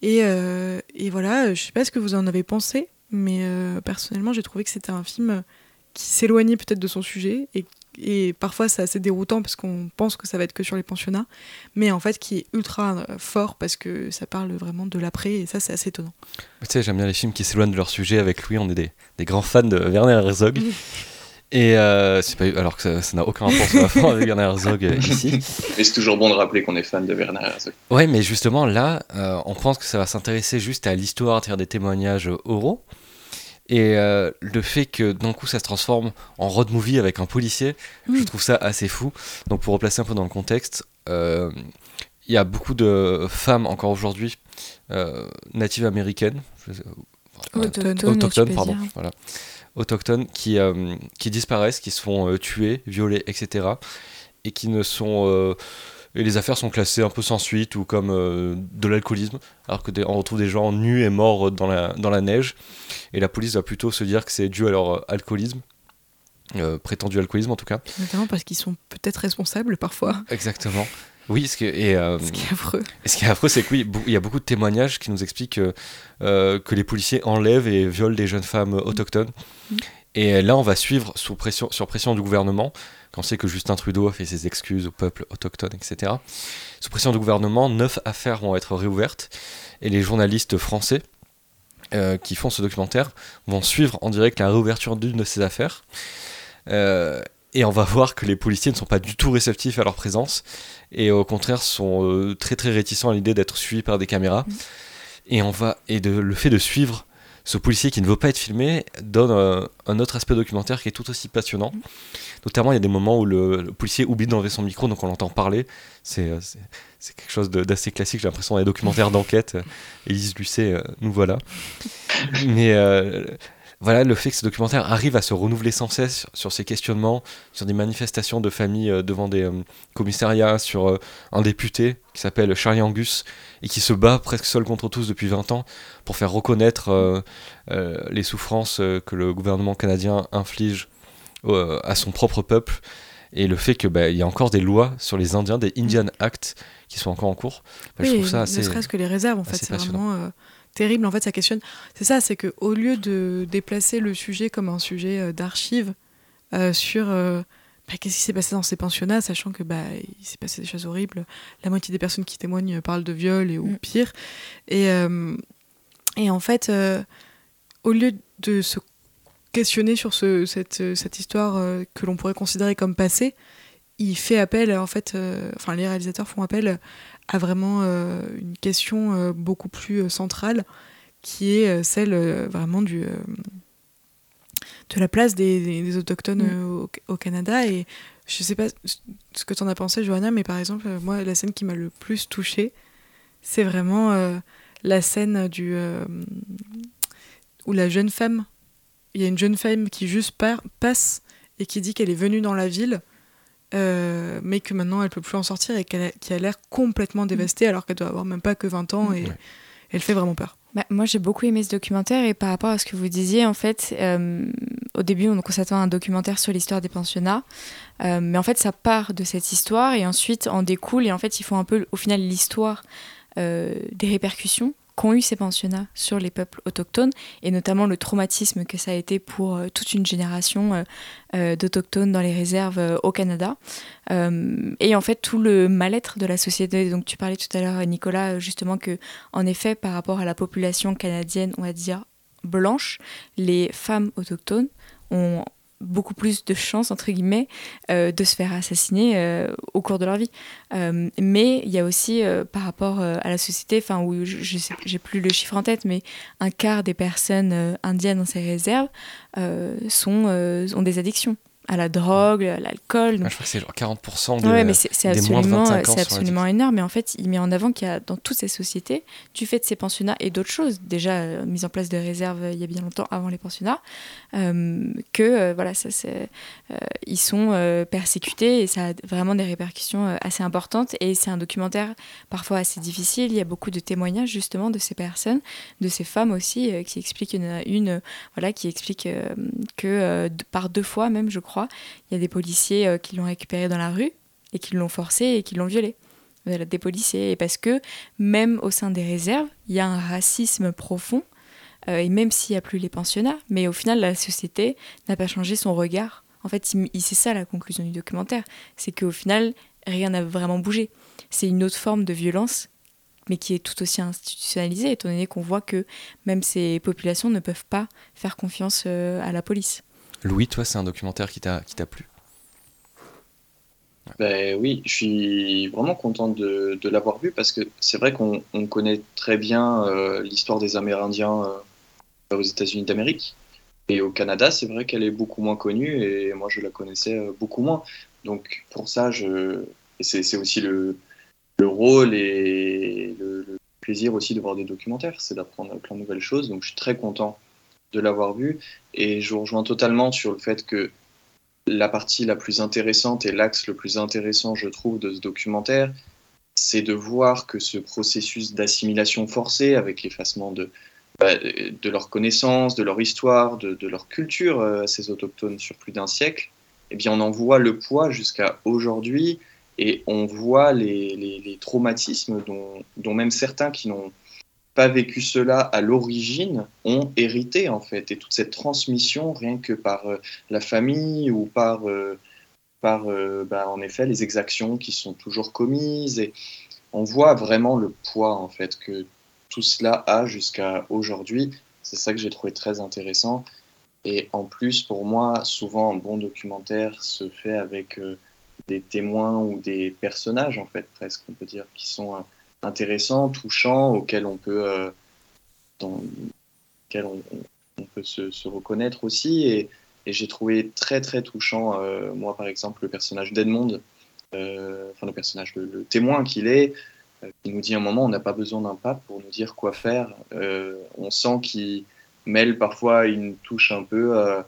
B: Et, et voilà, je sais pas ce que vous en avez pensé, mais euh, personnellement, j'ai trouvé que c'était un film qui s'éloignait peut-être de son sujet et, et parfois c'est assez déroutant parce qu'on pense que ça va être que sur les pensionnats, mais en fait qui est ultra euh, fort parce que ça parle vraiment de l'après et ça c'est assez étonnant.
A: Tu sais, j'aime bien les films qui s'éloignent de leur sujet. Avec Louis, on est des, des grands fans de Werner Herzog. (laughs) Et euh, c'est pas, alors que ça n'a aucun rapport sur la fin avec Werner Herzog euh, ici. (laughs)
D: Mais c'est toujours bon de rappeler qu'on est fan de Werner Herzog.
A: Ouais, mais justement là, euh, on pense que ça va s'intéresser juste à l'histoire à travers des témoignages oraux. Et euh, le fait que d'un coup ça se transforme en road movie avec un policier, je trouve ça assez fou. Donc pour replacer un peu dans le contexte, euh, il y a beaucoup de femmes encore aujourd'hui euh, natives américaines, sais-
C: Autochtones,
A: pardon, voilà, autochtones qui, qui disparaissent, qui se font tuer, violer, etc. Et qui ne sont. Et les affaires sont classées un peu sans suite ou comme euh, de l'alcoolisme, alors que des- on retrouve des gens nus et morts dans la, dans la neige. Et la police va plutôt se dire que c'est dû à leur euh, alcoolisme, euh, prétendu alcoolisme en tout cas.
B: Notamment parce qu'ils sont peut-être responsables parfois,
A: Exactement. Oui, ce qui est- et, euh,
B: ce qui est affreux.
A: et ce qui est affreux, c'est que oui, bou- il y a beaucoup de témoignages qui nous expliquent euh, que les policiers enlèvent et violent des jeunes femmes autochtones.
B: Mm.
A: Et là, on va suivre sous pression, sur pression du gouvernement, quand on sait que Justin Trudeau a fait ses excuses au peuple autochtone, etc. Sous pression du gouvernement, neuf affaires vont être réouvertes. Et les journalistes français euh, qui font ce documentaire vont suivre en direct la réouverture d'une de ces affaires. Euh, et on va voir que les policiers ne sont pas du tout réceptifs à leur présence et au contraire sont euh, très très réticents à l'idée d'être suivis par des caméras.
C: Mm.
A: Et on va et de, le fait de suivre ce policier qui ne veut pas être filmé donne euh, un autre aspect documentaire qui est tout aussi passionnant. Notamment, il y a des moments où le, policier oublie d'enlever son micro, donc on l'entend parler. C'est euh, quelque chose d'assez classique, j'ai l'impression, dans les documentaires d'enquête. Euh, Élise Lucet, nous voilà. Mais voilà, le fait que ce documentaire arrive à se renouveler sans cesse sur, ces questionnements, sur des manifestations de familles euh, devant des euh, commissariats, sur euh, un député qui s'appelle Charlie Angus et qui se bat presque seul contre tous depuis 20 ans pour faire reconnaître euh, les souffrances que le gouvernement canadien inflige à son propre peuple et le fait qu'il y a encore des lois sur les Indiens, des Indian Act qui sont encore en cours. Bah, je trouve ça
B: ne
A: assez.
B: serait-ce que les réserves, en fait, c'est vraiment euh, terrible. En fait, ça questionne. C'est ça, c'est que au lieu de déplacer le sujet comme un sujet euh, d'archives euh, sur euh, bah, qu'est-ce qui s'est passé dans ces pensionnats, sachant que bah il s'est passé des choses horribles. La moitié des personnes qui témoignent parlent de viol et ou
C: Mm.
B: pire. Et euh, et en fait, euh, au lieu de se questionner sur ce, cette, cette histoire euh, que l'on pourrait considérer comme passée, il fait appel, en fait, enfin les réalisateurs font appel à vraiment euh, une question euh, beaucoup plus euh, centrale, qui est celle vraiment du, de la place des, des- des autochtones
C: Mm.
B: au, au Canada. Et je sais pas ce que tu en as pensé, Johanna, mais par exemple, moi, la scène qui m'a le plus touchée, c'est vraiment euh, la scène du, euh, où la jeune femme, il y a une jeune femme qui juste par- passe et qui dit qu'elle est venue dans la ville. Euh, mais que maintenant elle peut plus en sortir et qu'elle a, qui a l'air complètement dévastée alors qu'elle doit avoir même pas que 20 ans et
A: Ouais.
B: elle fait vraiment peur.
C: Bah, moi, j'ai beaucoup aimé ce documentaire et par rapport à ce que vous disiez, en fait, euh, au début, on constatait un documentaire sur l'histoire des pensionnats, euh, mais en fait, ça part de cette histoire et ensuite en découle et en fait, ils font un peu, au final, l'histoire euh, des répercussions qu'ont eu ces pensionnats sur les peuples autochtones et notamment le traumatisme que ça a été pour euh, toute une génération euh, euh, d'autochtones dans les réserves au Canada. Et en fait, tout le mal-être de la société. Donc, tu parlais tout à l'heure, Nicolas, justement, que en effet, par rapport à la population canadienne, on va dire blanche, les femmes autochtones ont beaucoup plus de chances, entre guillemets, euh, de se faire assassiner euh, au cours de leur vie. Euh, mais il y a aussi, par rapport à la société, enfin, où je, j'ai plus le chiffre en tête, mais un quart des personnes indiennes dans ces réserves sont, ont des addictions à la drogue, à l'alcool. Donc-
A: je crois que c'est genre 40% des,
C: Ouais, mais c'est c'est
A: des moins de
C: absolument,
A: 25 ans
C: c'est absolument énorme. Mais en fait, il met en avant qu'il y a dans toutes ces sociétés, du fait de ces pensionnats et d'autres choses, déjà euh, mise en place de réserves euh, il y a bien longtemps avant les pensionnats, euh, que euh, voilà, ça, c'est, euh, ils sont persécutés et ça a vraiment des répercussions assez importantes. Et c'est un documentaire parfois assez difficile. Il y a beaucoup de témoignages justement de ces personnes, de ces femmes aussi, qui expliquent, une, voilà, qui explique que de- par deux fois même, je crois, il y a des policiers euh, qui l'ont récupéré dans la rue et qui l'ont forcé et qui l'ont violé. Des policiers. Et parce que même au sein des réserves, il y a un racisme profond. euh, et même s'il n'y a plus les pensionnats, mais au final, la société n'a pas changé son regard. En fait, c'est ça la conclusion du documentaire. C'est qu'au final, rien n'a vraiment bougé. C'est une autre forme de violence, mais qui est tout aussi institutionnalisée, étant donné qu'on voit que même ces populations ne peuvent pas faire confiance euh, à la police.
A: Louis, toi, c'est un documentaire qui t'a plu?
D: Ben oui, je suis vraiment content de, de l'avoir vu parce que c'est vrai qu'on on connaît très bien euh, l'histoire des Amérindiens euh, aux États-Unis d'Amérique. Et au Canada, c'est vrai qu'elle est beaucoup moins connue et moi je la connaissais euh, beaucoup moins. Donc pour ça, c'est aussi le, le rôle et le, le plaisir aussi de voir des documentaires, c'est d'apprendre plein de nouvelles choses. Donc je suis très content de l'avoir vu. Et je vous rejoins totalement sur le fait que la partie la plus intéressante et l'axe le plus intéressant, je trouve, de ce documentaire, c'est de voir que ce processus d'assimilation forcée avec l'effacement de, bah, de leurs connaissances, de leur histoire, de, leur culture euh, à ces autochtones sur plus d'un siècle, eh bien, on en voit le poids jusqu'à aujourd'hui et on voit les, les- les traumatismes dont, dont même certains qui n'ont pas vécu cela à l'origine ont hérité en fait et toute cette transmission rien que par euh, la famille ou par, euh, par euh, bah, en effet les exactions qui sont toujours commises et on voit vraiment le poids en fait que tout cela a jusqu'à aujourd'hui. C'est ça que j'ai trouvé très intéressant. Et en plus, pour moi, souvent un bon documentaire se fait avec des témoins ou des personnages, en fait, presque, on peut dire, qui sont intéressants, touchants, auxquels on peut, euh, dans, auxquels on, peut se, reconnaître aussi. Et, j'ai trouvé très, très touchant, euh, moi, par exemple, le personnage d'Edmond, euh, enfin, le personnage, le, témoin qu'il est, qui nous dit à un moment, on n'a pas besoin d'un pape pour nous dire quoi faire. On sent qu'il mêle parfois une touche un peu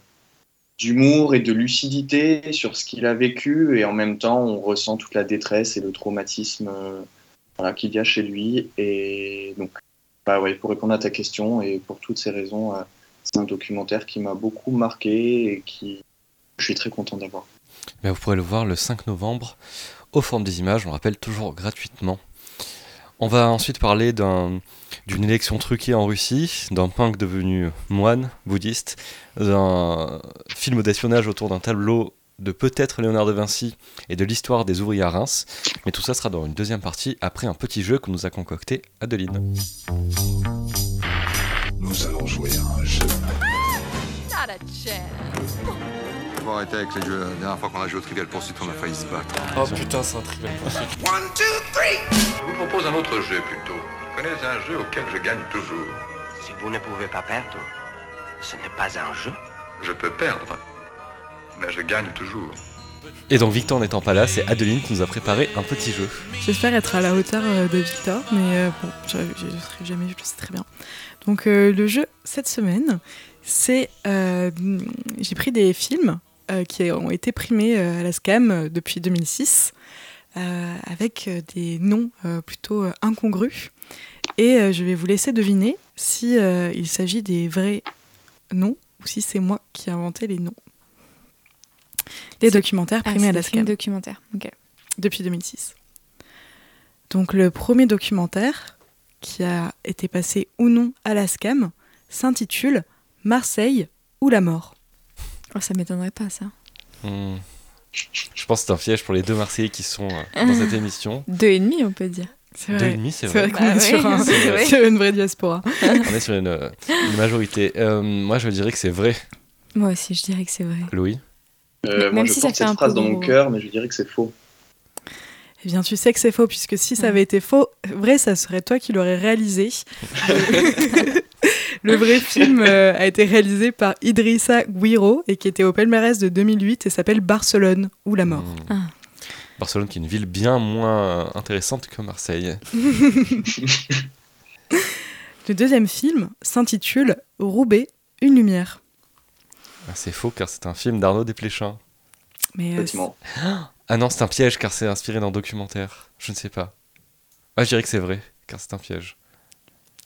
D: d'humour et de lucidité sur ce qu'il a vécu, et en même temps, on ressent toute la détresse et le traumatisme voilà, y a chez lui. Et donc, bah ouais, pour répondre à ta question, et pour toutes ces raisons, euh, c'est un documentaire qui m'a beaucoup marqué et qui je suis très content d'avoir.
A: Ben, Vous pourrez le voir le 5 novembre au Forum des Images, on rappelle toujours gratuitement. On va ensuite parler d'un- d'une élection truquée en Russie, d'un punk devenu moine bouddhiste, d'un film d'espionnage autour d'un tableau de peut-être Léonard de Vinci et de l'histoire des ouvriers à Reims. Mais tout ça sera dans une deuxième partie après un petit jeu que nous a concocté Adeline.
J: Nous allons jouer à un jeu.
K: Not a chance.
L: Faut arrêter avec les jeux. La dernière fois qu'on a joué au Trivial Pursuit, on a failli se battre.
A: Oh putain, c'est un Trivial Pursuit. (laughs)
L: One, two, three Je vous propose un autre jeu plutôt. Vous connaissez un jeu auquel je gagne toujours
M: Si vous ne pouvez pas perdre, ce n'est pas un jeu.
L: Je peux perdre, mais je gagne toujours.
A: Et donc Victor n'étant pas là, c'est Adeline qui nous a préparé un petit jeu.
B: J'espère être à la hauteur euh, de Victor, mais euh, bon, je ne serai jamais, je le sais très bien. Donc euh, le jeu cette semaine, c'est euh, j'ai pris des films euh, qui ont été primés euh, à la SCAM depuis 2006 euh, avec des noms euh, plutôt incongrus et euh, je vais vous laisser deviner si euh, il s'agit des vrais noms ou si c'est moi qui ai inventé les noms. Des documentaires
C: Ah,
B: primés à la
C: des documentaires. Ok.
B: depuis 2006. Donc le premier documentaire qui a été passé ou non à la SCAM s'intitule Marseille ou la mort.
C: Oh, ça m'étonnerait pas ça.
A: Hmm. Je pense que c'est un piège pour les deux Marseillais qui sont euh, dans cette émission. (laughs)
C: Deux et demi, on peut dire.
A: Deux
B: vrai.
A: et demi, c'est
B: C'est
A: vrai.
B: vrai qu'on
C: Bah
B: est sur, un-
C: vrai. (laughs)
B: sur une vraie diaspora. (laughs)
A: On est sur une, euh, une majorité. Euh, moi, je dirais que c'est vrai,
C: Moi aussi, je dirais que c'est vrai.
A: Louis?
D: Euh,
C: Même
D: moi, je
C: si ça
D: porte
C: fait un
D: cette phrase dans mon cœur, mais je dirais que c'est faux.
B: Eh bien, tu sais que c'est faux, puisque si ça avait été faux, vrai, ça serait toi qui l'aurais réalisé. (laughs) Le- vrai film euh, a été réalisé par Idrissa Guiro et qui était au palmarès de 2008 et s'appelle Barcelone ou la mort.
A: Hmm. Barcelone qui est une ville bien moins intéressante que Marseille. (laughs)
B: Le deuxième film s'intitule Roubaix, une lumière.
A: Ah, c'est faux car c'est un film d'Arnaud Desplechin.
B: Mais euh.
A: Ah non, c'est un piège car c'est inspiré d'un documentaire. Je ne sais pas. Ah, je dirais que c'est vrai car c'est un piège.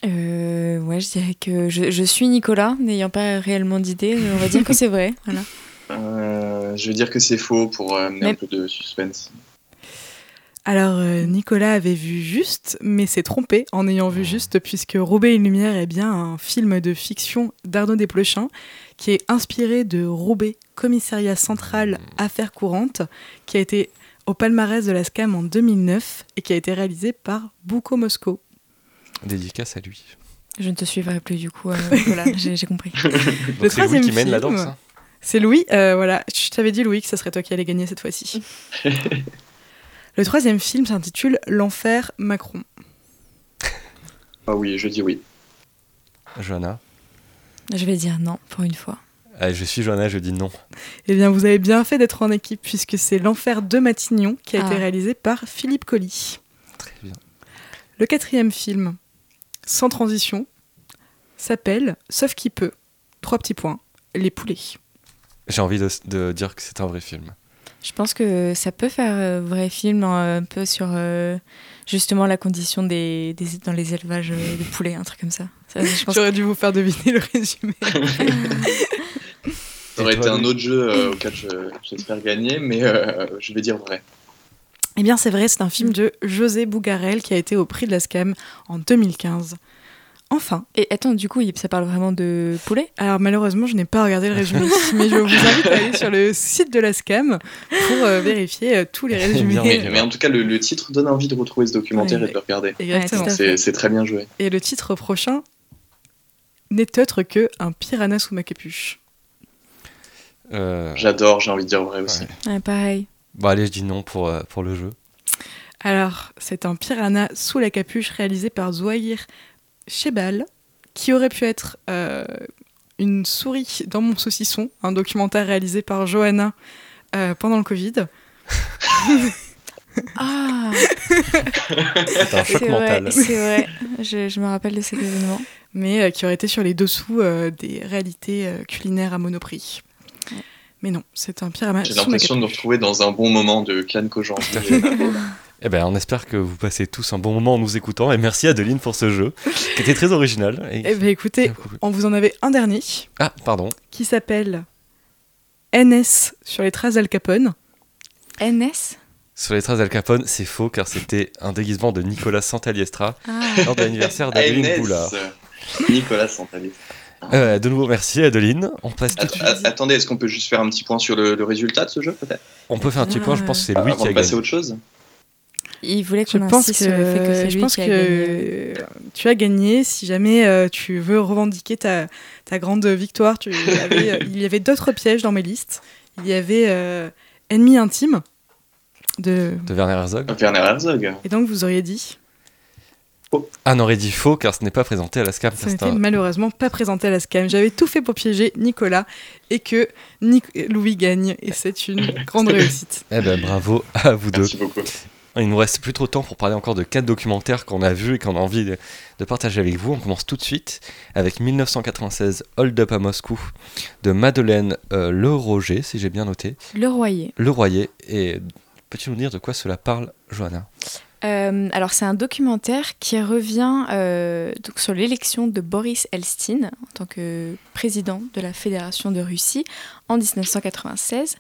C: Euh, ouais, je dirais que je, je suis Nicolas, n'ayant pas réellement d'idée. On va dire que c'est vrai. Voilà.
D: Euh, je vais dire que c'est faux pour euh, amener
C: Mais-
D: un peu de suspense.
B: Alors, euh, Nicolas avait vu juste, mais s'est trompé en ayant vu juste, puisque Roubaix et une lumière est bien un film de fiction d'Arnaud Desplechin, qui est inspiré de Roubaix, commissariat central affaires courantes, qui a été au palmarès de la SCAM en 2009 et qui a été réalisé par Bouko Mosco.
A: Dédicace à lui.
C: Je ne te suivrai plus du coup. euh, (laughs) voilà, j'ai compris.
A: C'est Louis
B: troisième
A: qui mène la
B: film,
A: danse. hein.
B: C'est Louis, euh, voilà. Je t'avais dit, Louis, que ce serait toi qui allais gagner cette fois-ci. (laughs) Le troisième film s'intitule L'enfer Macron.
D: Ah oui, je dis oui.
A: Johanna.
C: Je vais dire non pour une fois.
A: Ah, je suis Johanna, je dis non.
B: Eh bien, vous avez bien fait d'être en équipe, puisque c'est L'enfer de Matignon qui a été
C: Ah.
B: réalisé par Philippe Colli.
A: Très bien.
B: Le quatrième film, sans transition, s'appelle Sauf qui peut. Trois petits points. Les poulets.
A: J'ai envie de, de dire que c'est un vrai film.
C: Je pense que ça peut faire euh, vrai film euh, un peu sur euh, justement la condition des, des- dans les élevages euh, de poulets, un truc comme ça. Ça,
B: J'aurais dû vous faire deviner le résumé. (laughs)
D: Ça aurait été un autre jeu euh, auquel je- j'espère gagner, mais euh, je vais dire vrai.
B: Eh bien, c'est vrai, c'est un film de José Bougarel qui a été au prix de la SCAM en 2015. Enfin,
C: Et attends, du coup, il- ça parle vraiment de poulet?
B: Alors malheureusement, je n'ai pas regardé le résumé, mais je vous invite à aller sur le site de la SCAM pour euh, vérifier euh, tous les résumés.
D: Mais, mais en tout cas, le, le titre donne envie de retrouver ce documentaire
B: Ouais.
D: et de le regarder.
B: Exactement.
C: Ouais,
D: C'est très bien joué.
B: Et le titre prochain n'est autre que Un piranha sous ma capuche.
A: Euh,
D: J'adore, j'ai envie de dire vrai aussi.
A: ouais.
C: Pareil.
A: Bon, allez, je dis non pour, euh, pour le jeu.
B: Alors, c'est un piranha sous la capuche réalisé par Zouahir Chebal, qui aurait pu être euh, une souris dans mon saucisson, un documentaire réalisé par Johanna euh, pendant le Covid. (laughs)
C: Ah,
A: C'est un choc mental.
C: c'est vrai. Je, je me rappelle de cet événement.
B: mais euh, qui aurait été sur les dessous euh, des réalités euh, culinaires à Monoprix. Mais non, c'est un piranha
D: J'ai l'impression de nous
B: capuche.
D: retrouver dans un bon moment de Cannes Kojandi. (laughs)
A: Eh ben, on espère que vous passez tous un bon moment en nous écoutant. Et merci Adeline pour ce jeu, qui était très original. Et...
B: Eh bien écoutez, on vous en avait un dernier
A: Ah, pardon.
B: qui s'appelle NS sur les traces d'Al Capone.
C: NS
A: Sur les traces d'Al Capone, c'est faux car c'était un déguisement de Nicolas Santaliestra
C: Ah,
A: lors de l'anniversaire d'Adeline Boulard.
D: Nicolas Santalis.
A: Euh, de nouveau, merci Adeline. On passe tout de
D: attendez, est-ce qu'on peut juste faire un petit point sur le, le résultat de ce jeu, peut-être?
A: On peut faire un petit point, je pense que c'est Louis
D: Avant
A: qui a
D: de passer à
A: gagné.
D: autre chose
C: il voulait
B: Je
C: qu'on
B: pense que,
C: insiste sur le fait que c'est
B: je
C: lui
B: pense
C: qui a
B: que
C: gagné.
B: tu as gagné. Si jamais euh, tu veux revendiquer ta, ta grande victoire, tu, il y avait, (laughs) euh, d'autres pièges dans mes listes. Il y avait euh, Ennemi intime de...
A: De Werner Herzog.
D: Werner Herzog.
B: Et donc vous auriez dit,
A: Ah, on aurait dit faux car ce n'est pas présenté à la SCAM.
B: ça n'était malheureusement pas présenté à la SCAM. J'avais tout fait pour piéger Nicolas et que Nic- Louis gagne. Et c'est une (laughs) grande réussite.
A: Eh ben bravo à vous deux.
D: Merci beaucoup.
A: Il nous reste plus trop de temps pour parler encore de quatre documentaires qu'on a vus et qu'on a envie de, de partager avec vous. On commence tout de suite avec 1996 Hold Up à Moscou de Madeleine euh, Le Roger, si j'ai bien noté.
C: Le Royer.
A: Le Royer. Et peux-tu nous dire de quoi cela parle, Johanna?
C: Euh, alors c'est un documentaire qui revient euh, donc sur l'élection de Boris Elstine en tant que président de la Fédération de Russie en 1996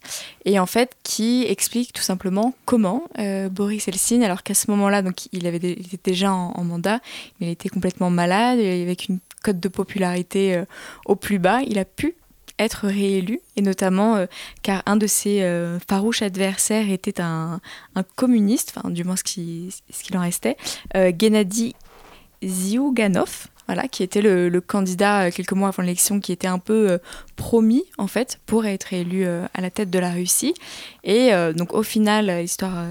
C: et en fait qui explique tout simplement comment euh, Boris Elstine, alors qu'à ce moment-là donc il avait était déjà en, mandat, il était complètement malade avec une cote de popularité au plus bas, il a pu être réélu, et notamment euh, car un de ses euh, farouches adversaires était un, un communiste, enfin du moins ce qui- ce qu'il en restait, euh, Gennady Zyuganov, voilà, qui était le, candidat quelques mois avant l'élection, qui était un peu promis en fait pour être élu à la tête de la Russie. Et donc au final, l'histoire,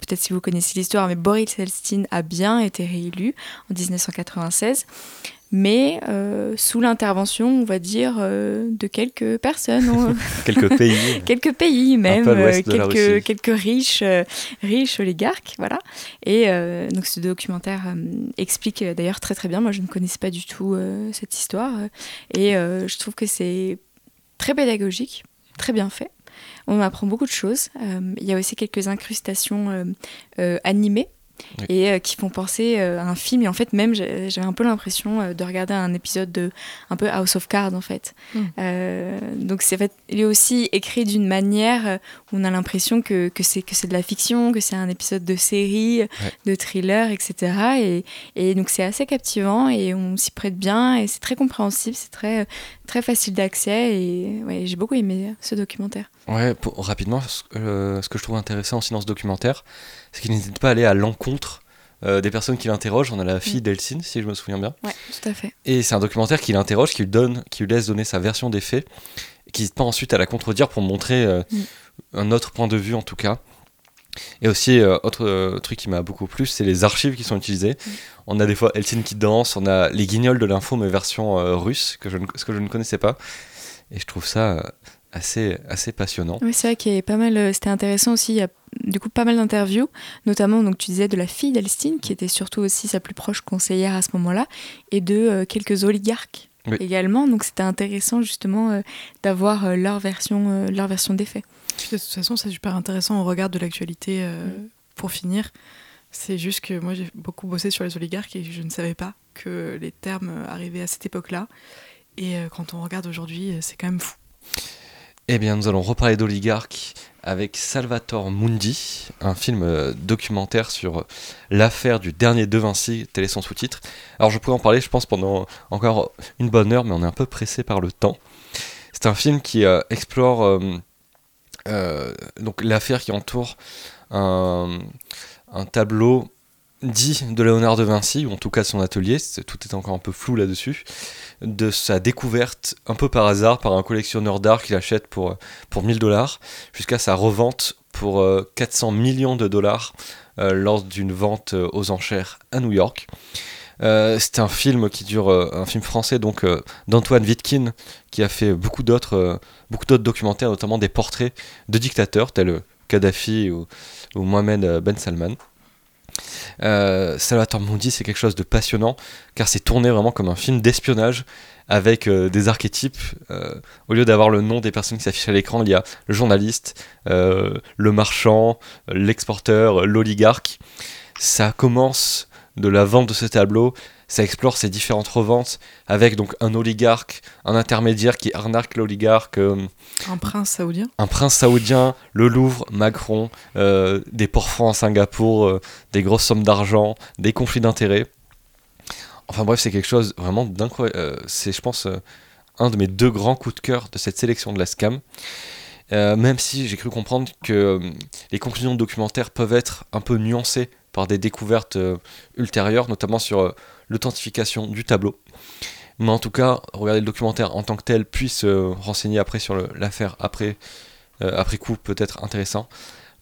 C: peut-être si vous connaissez l'histoire, mais Boris Elstine a bien été réélu en 1996. Mais euh, sous l'intervention, on va dire, euh, de quelques personnes. (laughs)
A: Quelques (laughs) pays.
C: quelques pays même, euh, quelques, quelques riches, riches oligarques, voilà. Et donc ce documentaire explique d'ailleurs très très bien. Moi, je ne connaissais pas du tout cette histoire, et je trouve que c'est très pédagogique, très bien fait. On apprend beaucoup de choses. Il y a aussi quelques incrustations animées.
A: Oui.
C: Et euh, qui font penser euh, à un film. Et en fait, même, j'avais un peu l'impression euh, de regarder un épisode de un peu House of Cards, en fait.
B: Mm.
C: Euh, donc, c'est en fait, il est aussi écrit d'une manière où on a l'impression que, que c'est que c'est de la fiction, que c'est un épisode de série, de thriller, etc. Et, et donc, c'est assez captivant et on s'y prête bien et c'est très compréhensible, c'est très, très facile d'accès. Et ouais, j'ai beaucoup aimé ce documentaire.
A: Ouais, pour- rapidement, ce, euh, ce que je trouve intéressant aussi dans ce documentaire, c'est qu'il n'hésite pas à aller à l'encontre euh, des personnes qui l'interrogent. On a la fille d'Elsin, si je me souviens bien.
C: Ouais, tout à fait.
A: Et c'est un documentaire qui l'interroge, qui lui donne, qui lui laisse donner sa version des faits, et qui n'hésite pas ensuite à la contredire pour montrer euh,
C: Mm.
A: un autre point de vue en tout cas. Et aussi, euh, autre euh, truc qui m'a beaucoup plu, c'est les archives qui sont utilisées. On a des fois Elsin qui danse, on a les guignols de l'info, mais version euh, russe, que je ne, ce que je ne connaissais pas. Et je trouve ça assez, assez passionnant.
C: Oui, c'est vrai qu'il y avait pas mal. euh, C'était intéressant aussi. Il y a du coup pas mal d'interviews, notamment donc tu disais de la fille d'Elstine, qui était surtout aussi sa plus proche conseillère à ce moment-là, et de euh, quelques oligarques
A: Oui.
C: également. Donc c'était intéressant justement euh, d'avoir euh, leur version, euh, leur version des faits.
B: De toute façon, c'est super intéressant au regard de l'actualité. euh, Pour finir, c'est juste que moi j'ai beaucoup bossé sur les oligarques et je ne savais pas que les termes arrivaient à cette époque-là. Et quand on regarde aujourd'hui, c'est quand même fou.
A: Eh bien, nous allons reparler d'oligarques avec Salvatore Mundi, un film euh, documentaire sur euh, l'affaire du dernier De Vinci, tel est son sous-titre. Alors, je pourrais en parler, je pense, pendant encore une bonne heure, mais on est un peu pressé par le temps. C'est un film qui euh, explore l'affaire qui entoure un tableau dit de Léonard de Vinci, ou en tout cas son atelier, tout est encore un peu flou là-dessus, de sa découverte un peu par hasard par un collectionneur d'art qui l'achète pour, pour 1000 dollars, jusqu'à sa revente pour euh, 400 millions de dollars euh, lors d'une vente euh, aux enchères à New York. Euh, c'est un film qui dure, euh, un film français donc euh, d'Antoine Vitkin qui a fait beaucoup d'autres, euh, documentaires, notamment des portraits de dictateurs tels euh, Kadhafi ou, ou Mohamed euh, Ben Salman. Euh, Salvatore Mundi, c'est quelque chose de passionnant car c'est tourné vraiment comme un film d'espionnage avec euh, des archétypes. euh, au lieu d'avoir le nom des personnes qui s'affichent à l'écran, il y a le journaliste, euh, le marchand, l'exporteur, l'oligarque. Ça commence de la vente de ce tableau, ça explore ces différentes reventes avec donc un oligarque, un intermédiaire qui arnaque l'oligarque. euh,
B: Un prince saoudien.
A: un prince saoudien, le Louvre, Macron, euh, des ports francs à Singapour, euh, des grosses sommes d'argent, des conflits d'intérêts. Enfin bref, c'est quelque chose vraiment d'incroyable. C'est, je pense, un de mes deux grands coups de cœur de cette sélection de la SCAM. Euh, même si j'ai cru comprendre que euh, les conclusions de documentaires peuvent être un peu nuancées par des découvertes euh, ultérieures, notamment sur l'authentification du tableau. Mais en tout cas, regarder le documentaire en tant que tel, puis se renseigner après sur l'affaire après, euh, après coup, peut être intéressant.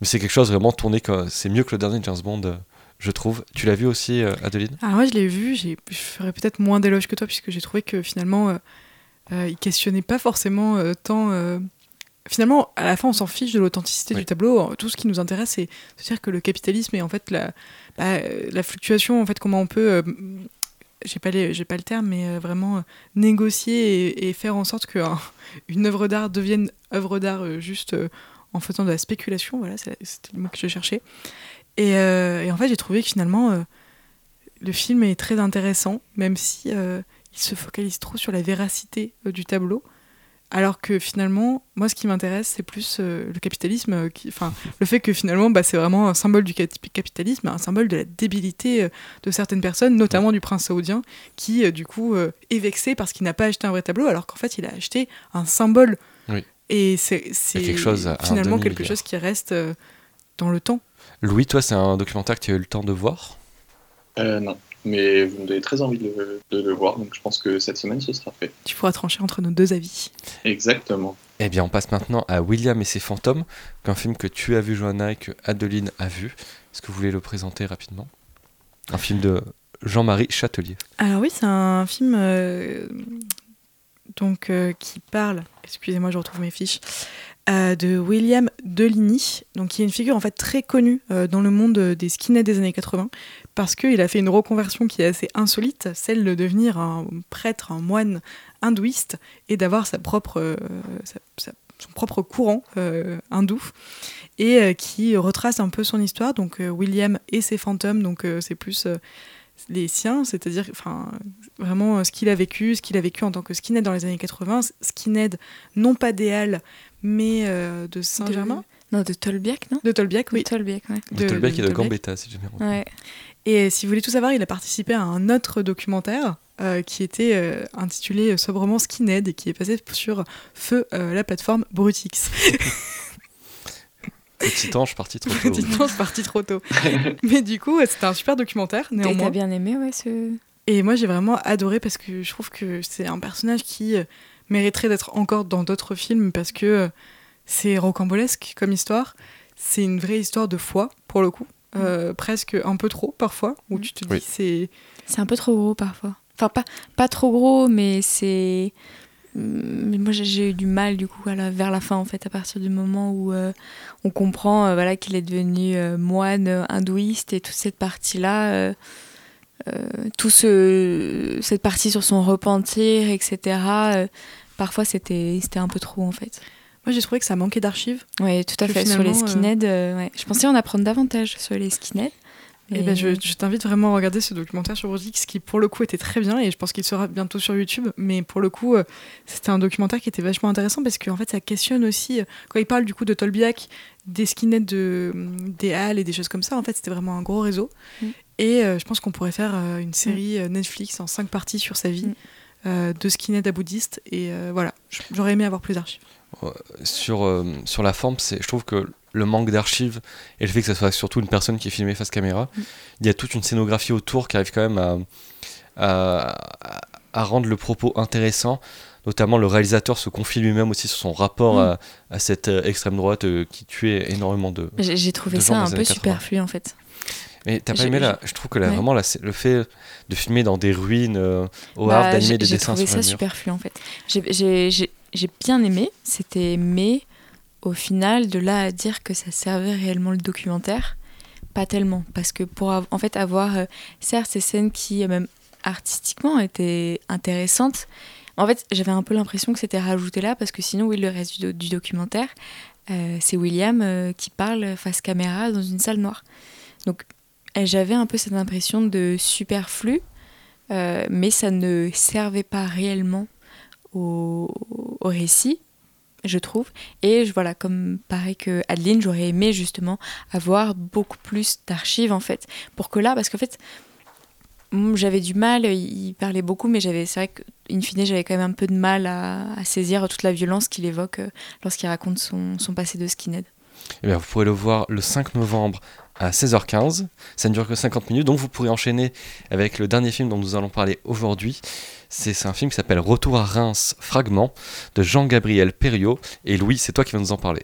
A: Mais c'est quelque chose vraiment tourné, c'est mieux que le dernier James Bond, euh, je trouve. Tu l'as vu aussi, euh, Adeline?
B: Alors moi je l'ai vu, je ferais peut-être moins d'éloges que toi puisque j'ai trouvé que finalement euh, euh, il questionnait pas forcément euh, tant. euh, Finalement, à la fin, on s'en fiche de l'authenticité du tableau. Tout ce qui nous intéresse, c'est de dire que le capitalisme est en fait la, bah, euh, la fluctuation, en fait, comment on peut, euh, j'ai pas, pas le terme, mais euh, vraiment euh, négocier et, faire en sorte qu'une (laughs) œuvre d'art devienne œuvre d'art euh, juste en faisant de la spéculation. Voilà, c'était le mot que je cherchais. Et, et en fait, j'ai trouvé que finalement, le film est très intéressant, même si il se focalise trop sur la véracité du tableau. Alors que finalement, moi, ce qui m'intéresse, c'est plus euh, le capitalisme, euh, qui, enfin, le fait que finalement, bah, c'est vraiment un symbole du cap- capitalisme, un symbole de la débilité euh, de certaines personnes, notamment du prince saoudien, qui euh, du coup euh, est vexé parce qu'il n'a pas acheté un vrai tableau, alors qu'en fait, il a acheté un symbole.
A: Oui.
B: Et c'est finalement quelque chose qui reste euh, dans le temps.
A: Louis, toi, c'est un documentaire que tu as eu le temps de voir?
D: Euh, non, mais vous me donnez très envie de le, de le voir, donc je pense que cette semaine ce sera fait.
B: Tu pourras trancher entre nos deux avis.
D: Exactement.
A: Eh bien, on passe maintenant à William et ses fantômes, qu'un film que tu as vu, Johanna, et que Adeline a vu. Est-ce que vous voulez le présenter rapidement? Un film de Jean-Marie Châtelier.
B: Alors oui, c'est un film euh, donc, euh, qui parle, excusez-moi, je retrouve mes fiches, euh, de William Deligny, donc qui est une figure en fait très connue euh, dans le monde des skinheads des années 80, parce qu'il a fait une reconversion qui est assez insolite, celle de devenir un prêtre, un moine hindouiste et d'avoir sa propre, euh, sa- sa- son propre courant euh, hindou et euh, qui retrace un peu son histoire. Donc euh, William et ses fantômes, donc euh, c'est plus euh, les siens, c'est-à-dire enfin vraiment ce qu'il a vécu, ce qu'il a vécu en tant que skinhead dans les années 80, skinhead non pas des Halles mais euh, de Saint-Germain.
C: Non, de Tolbiac, non?
B: De Tolbiac, oui.
C: De Tolbiac, ouais.
A: De Tolbiac et de. Gambetta, si j'ai bien compris.
C: Ouais.
B: Et si vous voulez tout savoir, il a participé à un autre documentaire euh, qui était euh, intitulé sobrement Skinhead et qui est passé sur Feu, euh, la plateforme Brutix. (laughs)
A: Petit ange parti trop tôt.
B: Petit temps, c'est parti trop tôt. Mais du coup, c'était un super documentaire,
C: Et
B: néanmoins.
C: t'as bien aimé, ouais, ce.
B: Et moi, j'ai vraiment adoré parce que je trouve que c'est un personnage qui mériterait d'être encore dans d'autres films parce que c'est rocambolesque comme histoire. C'est une vraie histoire de foi, pour le coup. Euh, presque un peu trop, parfois, où tu te dis
A: Oui.
B: c'est...
C: C'est un peu trop gros parfois. Enfin, pas, pas trop gros, mais c'est. Mais moi, j'ai- eu du mal, du coup, à la- vers la fin, en fait, à partir du moment où euh, on comprend euh, voilà, qu'il est devenu euh, moine hindouiste et toute cette partie-là, euh, euh, tout ce, cette partie sur son repentir, etc. euh, parfois, c'était c'était un peu trop, en fait.
B: Moi, j'ai trouvé que ça manquait d'archives.
C: Oui, tout à fait. Sur les
B: euh,
C: skinheads, euh, ouais. je pensais en apprendre davantage sur les skinheads.
B: Et ben, je, je t'invite vraiment à regarder ce documentaire sur Brutix qui, pour le coup, était très bien et je pense qu'il sera bientôt sur YouTube. Mais pour le coup, euh, c'était un documentaire qui était vachement intéressant parce qu'en fait, ça questionne aussi, euh, quand il parle du coup de Tolbiac, des skinheads de, des Halles et des choses comme ça, en fait, c'était vraiment un gros réseau.
C: Mm.
B: Et euh, je pense qu'on pourrait faire euh, une série euh, Netflix en cinq parties sur sa vie.
C: Mm.
B: euh, de skinhead à bouddhiste et euh, voilà j'aurais aimé avoir plus d'archives
A: sur, euh, sur la forme, c'est, je trouve que le manque d'archives et le fait que ça soit surtout une personne qui est filmée face caméra,
C: Mm.
A: il y a toute une scénographie autour qui arrive quand même à, à, rendre le propos intéressant. Notamment, le réalisateur se confie lui-même aussi sur son rapport
C: Mm.
A: à, à cette euh, extrême droite euh, qui tuait énormément de.
C: J'ai j'ai trouvé
A: de
C: ça un peu
A: années 80.
C: superflu, en fait.
A: Mais t'as pas
C: J'ai-
A: aimé là Je trouve que là,
C: Ouais.
A: vraiment, là, le fait de filmer dans des ruines euh, au
C: Bah,
A: d'animer
C: j'ai-
A: des
C: J'ai
A: dessins
C: trouvé
A: sur
C: ça
A: les murs.
C: superflu en fait. J'ai- J'ai bien aimé, c'était mais au final de là à dire que ça servait réellement le documentaire, pas tellement parce que pour en fait avoir euh, certes ces scènes qui euh, même artistiquement étaient intéressantes. En fait, j'avais un peu l'impression que c'était rajouté là parce que sinon oui le reste du, do- du documentaire euh, c'est William qui parle face caméra dans une salle noire. Donc j'avais un peu cette impression de superflu mais ça ne servait pas réellement au, récit, je trouve. Et voilà, comme pareil que Adeline, j'aurais aimé justement avoir beaucoup plus d'archives en fait, pour que là, parce qu'en fait, mm, j'avais du mal, il parlait beaucoup, mais j'avais, c'est vrai que in fine, j'avais quand même un peu de mal à, saisir toute la violence qu'il évoque euh, lorsqu'il raconte son, son passé de skinhead.
A: Eh bien, vous pourrez le voir le 5 novembre à 16h15. Ça ne dure que 50 minutes, donc vous pourrez enchaîner avec le dernier film dont nous allons parler aujourd'hui. C'est un film qui s'appelle Retour à Reims, Fragment, de Jean-Gabriel Perriot. Et Louis, c'est toi qui vas nous en parler.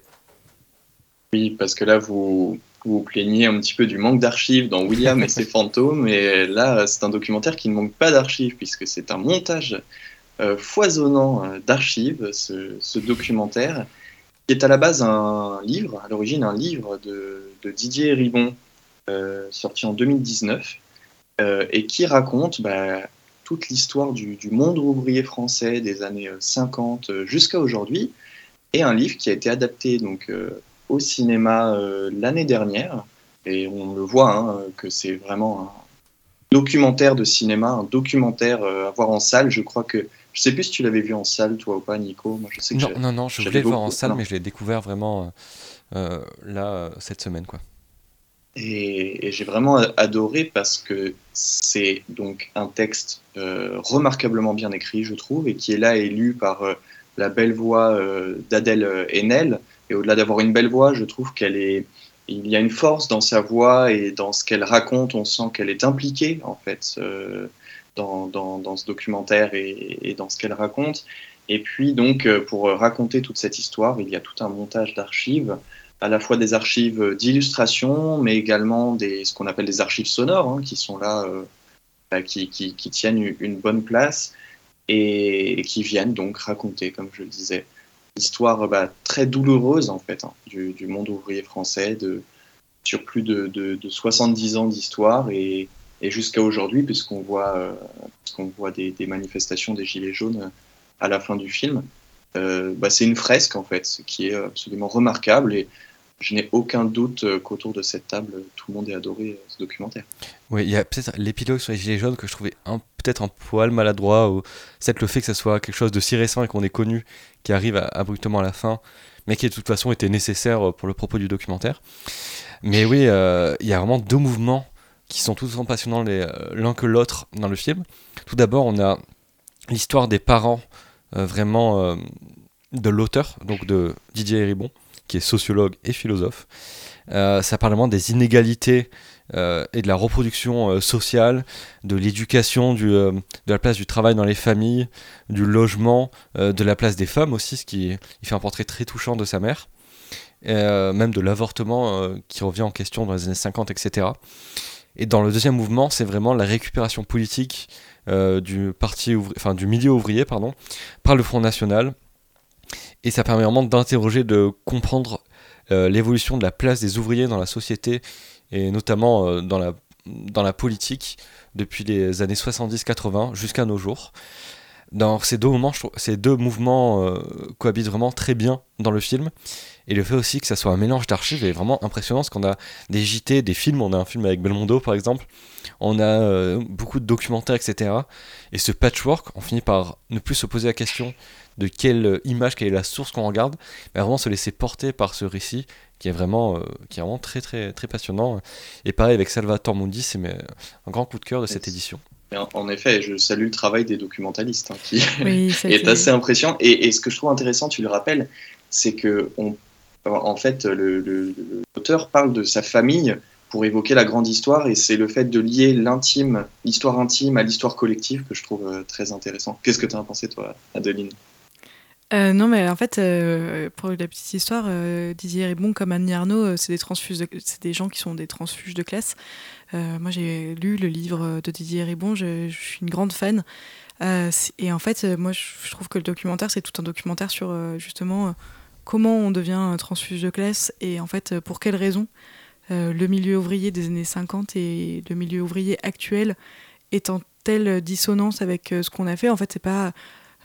D: Oui, parce que là, vous vous, plaignez un petit peu du manque d'archives dans William et ses (laughs) fantômes, et là, c'est un documentaire qui ne manque pas d'archives, puisque c'est un montage euh, foisonnant euh, d'archives, ce, ce documentaire, qui est à la base un livre, à l'origine un livre de, Didier Ribon, euh, sorti en 2019, euh, et qui raconte bah, toute l'histoire du, monde ouvrier français des années euh, 50 euh, jusqu'à aujourd'hui, et un livre qui a été adapté donc au cinéma l'année dernière, et on le voit hein, que c'est vraiment un documentaire de cinéma, un documentaire à voir en salle. Je crois que je sais plus si tu l'avais vu en salle toi ou pas, Nico. Moi, je sais que
A: Non, non, non, je voulais le voir en salle, mais je l'ai découvert vraiment euh, euh, là, cette semaine. quoi.
D: Et, et j'ai vraiment adoré parce que c'est donc un texte euh, remarquablement bien écrit, je trouve, et qui est là élu par euh, la belle voix d'Adèle Haenel. Et au-delà d'avoir une belle voix, je trouve qu'elle est, il y a une force dans sa voix et dans ce qu'elle raconte. On sent qu'elle est impliquée en fait euh, dans, ce documentaire et, dans ce qu'elle raconte. Et puis donc euh, pour raconter toute cette histoire, il y a tout un montage d'archives à la fois des archives d'illustration, mais également des, ce qu'on appelle des archives sonores, hein, qui sont là euh, bah, qui, tiennent une bonne place et, qui viennent donc raconter, comme je le disais, l'histoire bah, très douloureuse en fait hein, du, monde ouvrier français sur plus de, de, de 70 ans d'histoire et, et jusqu'à aujourd'hui, puisqu'on voit, euh, voit des, manifestations des Gilets jaunes à la fin du film. Euh, bah, c'est une fresque en fait, qui est absolument remarquable et je n'ai aucun doute qu'autour de cette table, tout le monde ait adoré ce documentaire.
A: Oui, il y a peut-être l'épilogue sur les Gilets jaunes que je trouvais peut-être un poil maladroit, ou peut-être le fait que ce soit quelque chose de si récent et qu'on ait connu, qui arrive abruptement à la fin, mais qui de toute façon était nécessaire pour le propos du documentaire. Mais oui, euh, il y a vraiment deux mouvements qui sont tout autant passionnants l'un que l'autre dans le film. Tout d'abord, on a l'histoire des parents euh, vraiment euh, de l'auteur, donc de Didier Héribon, qui est sociologue et philosophe. Euh, ça parle vraiment des inégalités euh, et de la reproduction euh, sociale, de l'éducation, de la place du travail dans les familles, du logement, de la place des femmes aussi, ce qui il fait un portrait très touchant de sa mère, même de l'avortement qui revient en question dans les années 50, etc. Et dans le deuxième mouvement, c'est vraiment la récupération politique du parti, du milieu ouvrier, pardon, par le Front National. Et ça permet vraiment d'interroger, de comprendre euh, l'évolution de la place des ouvriers dans la société et notamment euh, dans la politique depuis les années 70-80 jusqu'à nos jours. Dans ces deux, moments, ces deux mouvements euh, cohabitent vraiment très bien dans le film. Et le fait aussi que ça soit un mélange d'archives est vraiment impressionnant parce qu'on a des JT, des films, on a un film avec Belmondo par exemple, on a euh, beaucoup de documentaires, etc. Et ce patchwork, on finit par ne plus se poser la question de quelle image, quelle est la source qu'on regarde, mais vraiment se laisser porter par ce récit qui est vraiment, euh, qui est vraiment très, très, très passionnant. Et pareil avec Salvatore Mundi, c'est un grand coup de cœur de cette édition.
D: En effet, je salue le travail des documentalistes hein, qui (laughs) est assez impressionnant. Et, et, ce que je trouve intéressant, tu le rappelles, c'est que on, en fait, l'auteur le, parle de sa famille pour évoquer la grande histoire et c'est le fait de lier l'intime, l'histoire intime à l'histoire collective que je trouve euh, très intéressant. Qu'est-ce que tu as pensé toi, Adeline?
B: Euh, non, mais en fait, euh, pour la petite histoire, euh, Didier Ribon comme Annie Arnaud, c'est des transfuges, c'est des gens qui sont des transfuges de classe. Moi, j'ai lu le livre de Didier Ribon, je, suis une grande fan. et en fait, moi, je trouve que le documentaire, c'est tout un documentaire sur justement comment on devient transfuge de classe et en fait, pour quelles raisons le milieu ouvrier des années 50 et le milieu ouvrier actuel est en telle dissonance avec ce qu'on a fait. En fait, c'est pas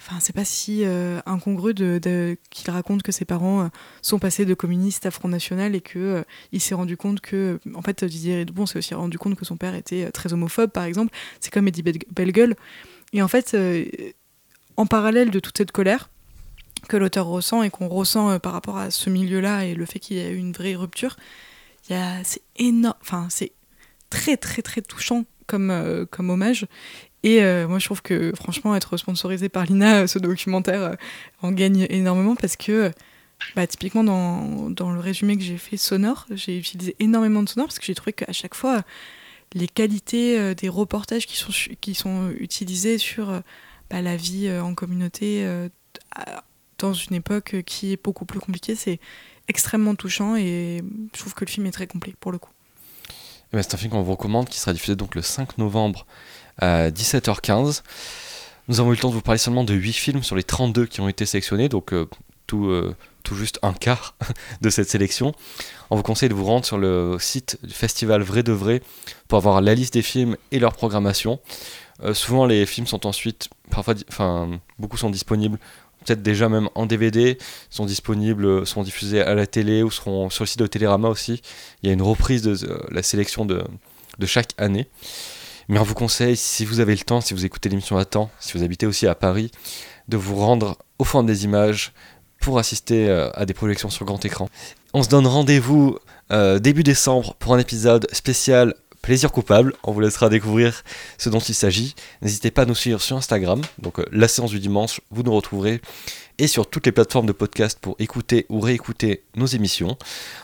B: Enfin, c'est pas si euh, incongru de, qu'il raconte que ses parents euh, sont passés de communistes à Front National et que euh, il s'est rendu compte que, en fait, Didier Bon s'est aussi rendu compte que son père était très homophobe, par exemple. C'est comme Eddie Bellegueule. Et en fait, en parallèle de toute cette colère que l'auteur ressent et qu'on ressent par rapport à ce milieu-là et le fait qu'il y a eu une vraie rupture, c'est énorme. Enfin, c'est très, très, très touchant comme, comme hommage. Et euh, moi, je trouve que franchement, être sponsorisé par l'INA, ce documentaire, euh, en gagne énormément parce que, bah, typiquement, dans, dans, le résumé que j'ai fait sonore, j'ai utilisé énormément de sonore parce que j'ai trouvé qu'à chaque fois, les qualités euh, des reportages qui sont, qui sont utilisés sur bah, la vie en communauté dans une époque qui est beaucoup plus compliquée, c'est extrêmement touchant et je trouve que le film est très complet pour le coup.
A: Eh ben, c'est un film qu'on vous recommande qui sera diffusé donc le 5 novembre à 17h15. Nous avons eu le temps de vous parler seulement de 8 films sur les 32 qui ont été sélectionnés, donc euh, tout, euh, tout juste un quart (laughs) de cette sélection. On vous conseille de vous rendre sur le site du festival Vrai de Vrai pour avoir la liste des films et leur programmation. Euh, souvent les films sont ensuite, parfois, enfin beaucoup sont disponibles, peut-être déjà même en DVD, sont disponibles, sont diffusés à la télé ou seront sur le site de Télérama aussi. Il y a une reprise de la sélection de, de chaque année. Mais on vous conseille, si vous avez le temps, si vous écoutez l'émission à temps, si vous habitez aussi à Paris, de vous rendre au fond des images pour assister euh, à des projections sur grand écran. On se donne rendez-vous euh, début décembre pour un épisode spécial plaisir coupable. On vous laissera découvrir ce dont il s'agit. N'hésitez pas à nous suivre sur Instagram, donc euh, la séance du dimanche, vous nous retrouverez et sur toutes les plateformes de podcast pour écouter ou réécouter nos émissions.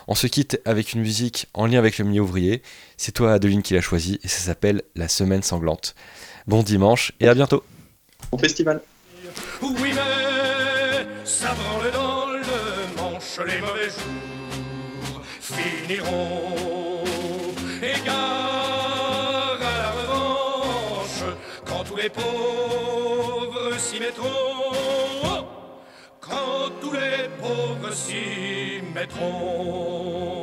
A: On se quitte avec une musique en lien avec le milieu ouvrier. C'est toi Adeline qui l'a choisi et ça s'appelle La Semaine Sanglante. Bon dimanche et à bientôt.
D: Au festival.
N: Oui mais ça branle dans le manche, les mauvais jours finiront. Mettront, quand tous les pauvres s'y mettront.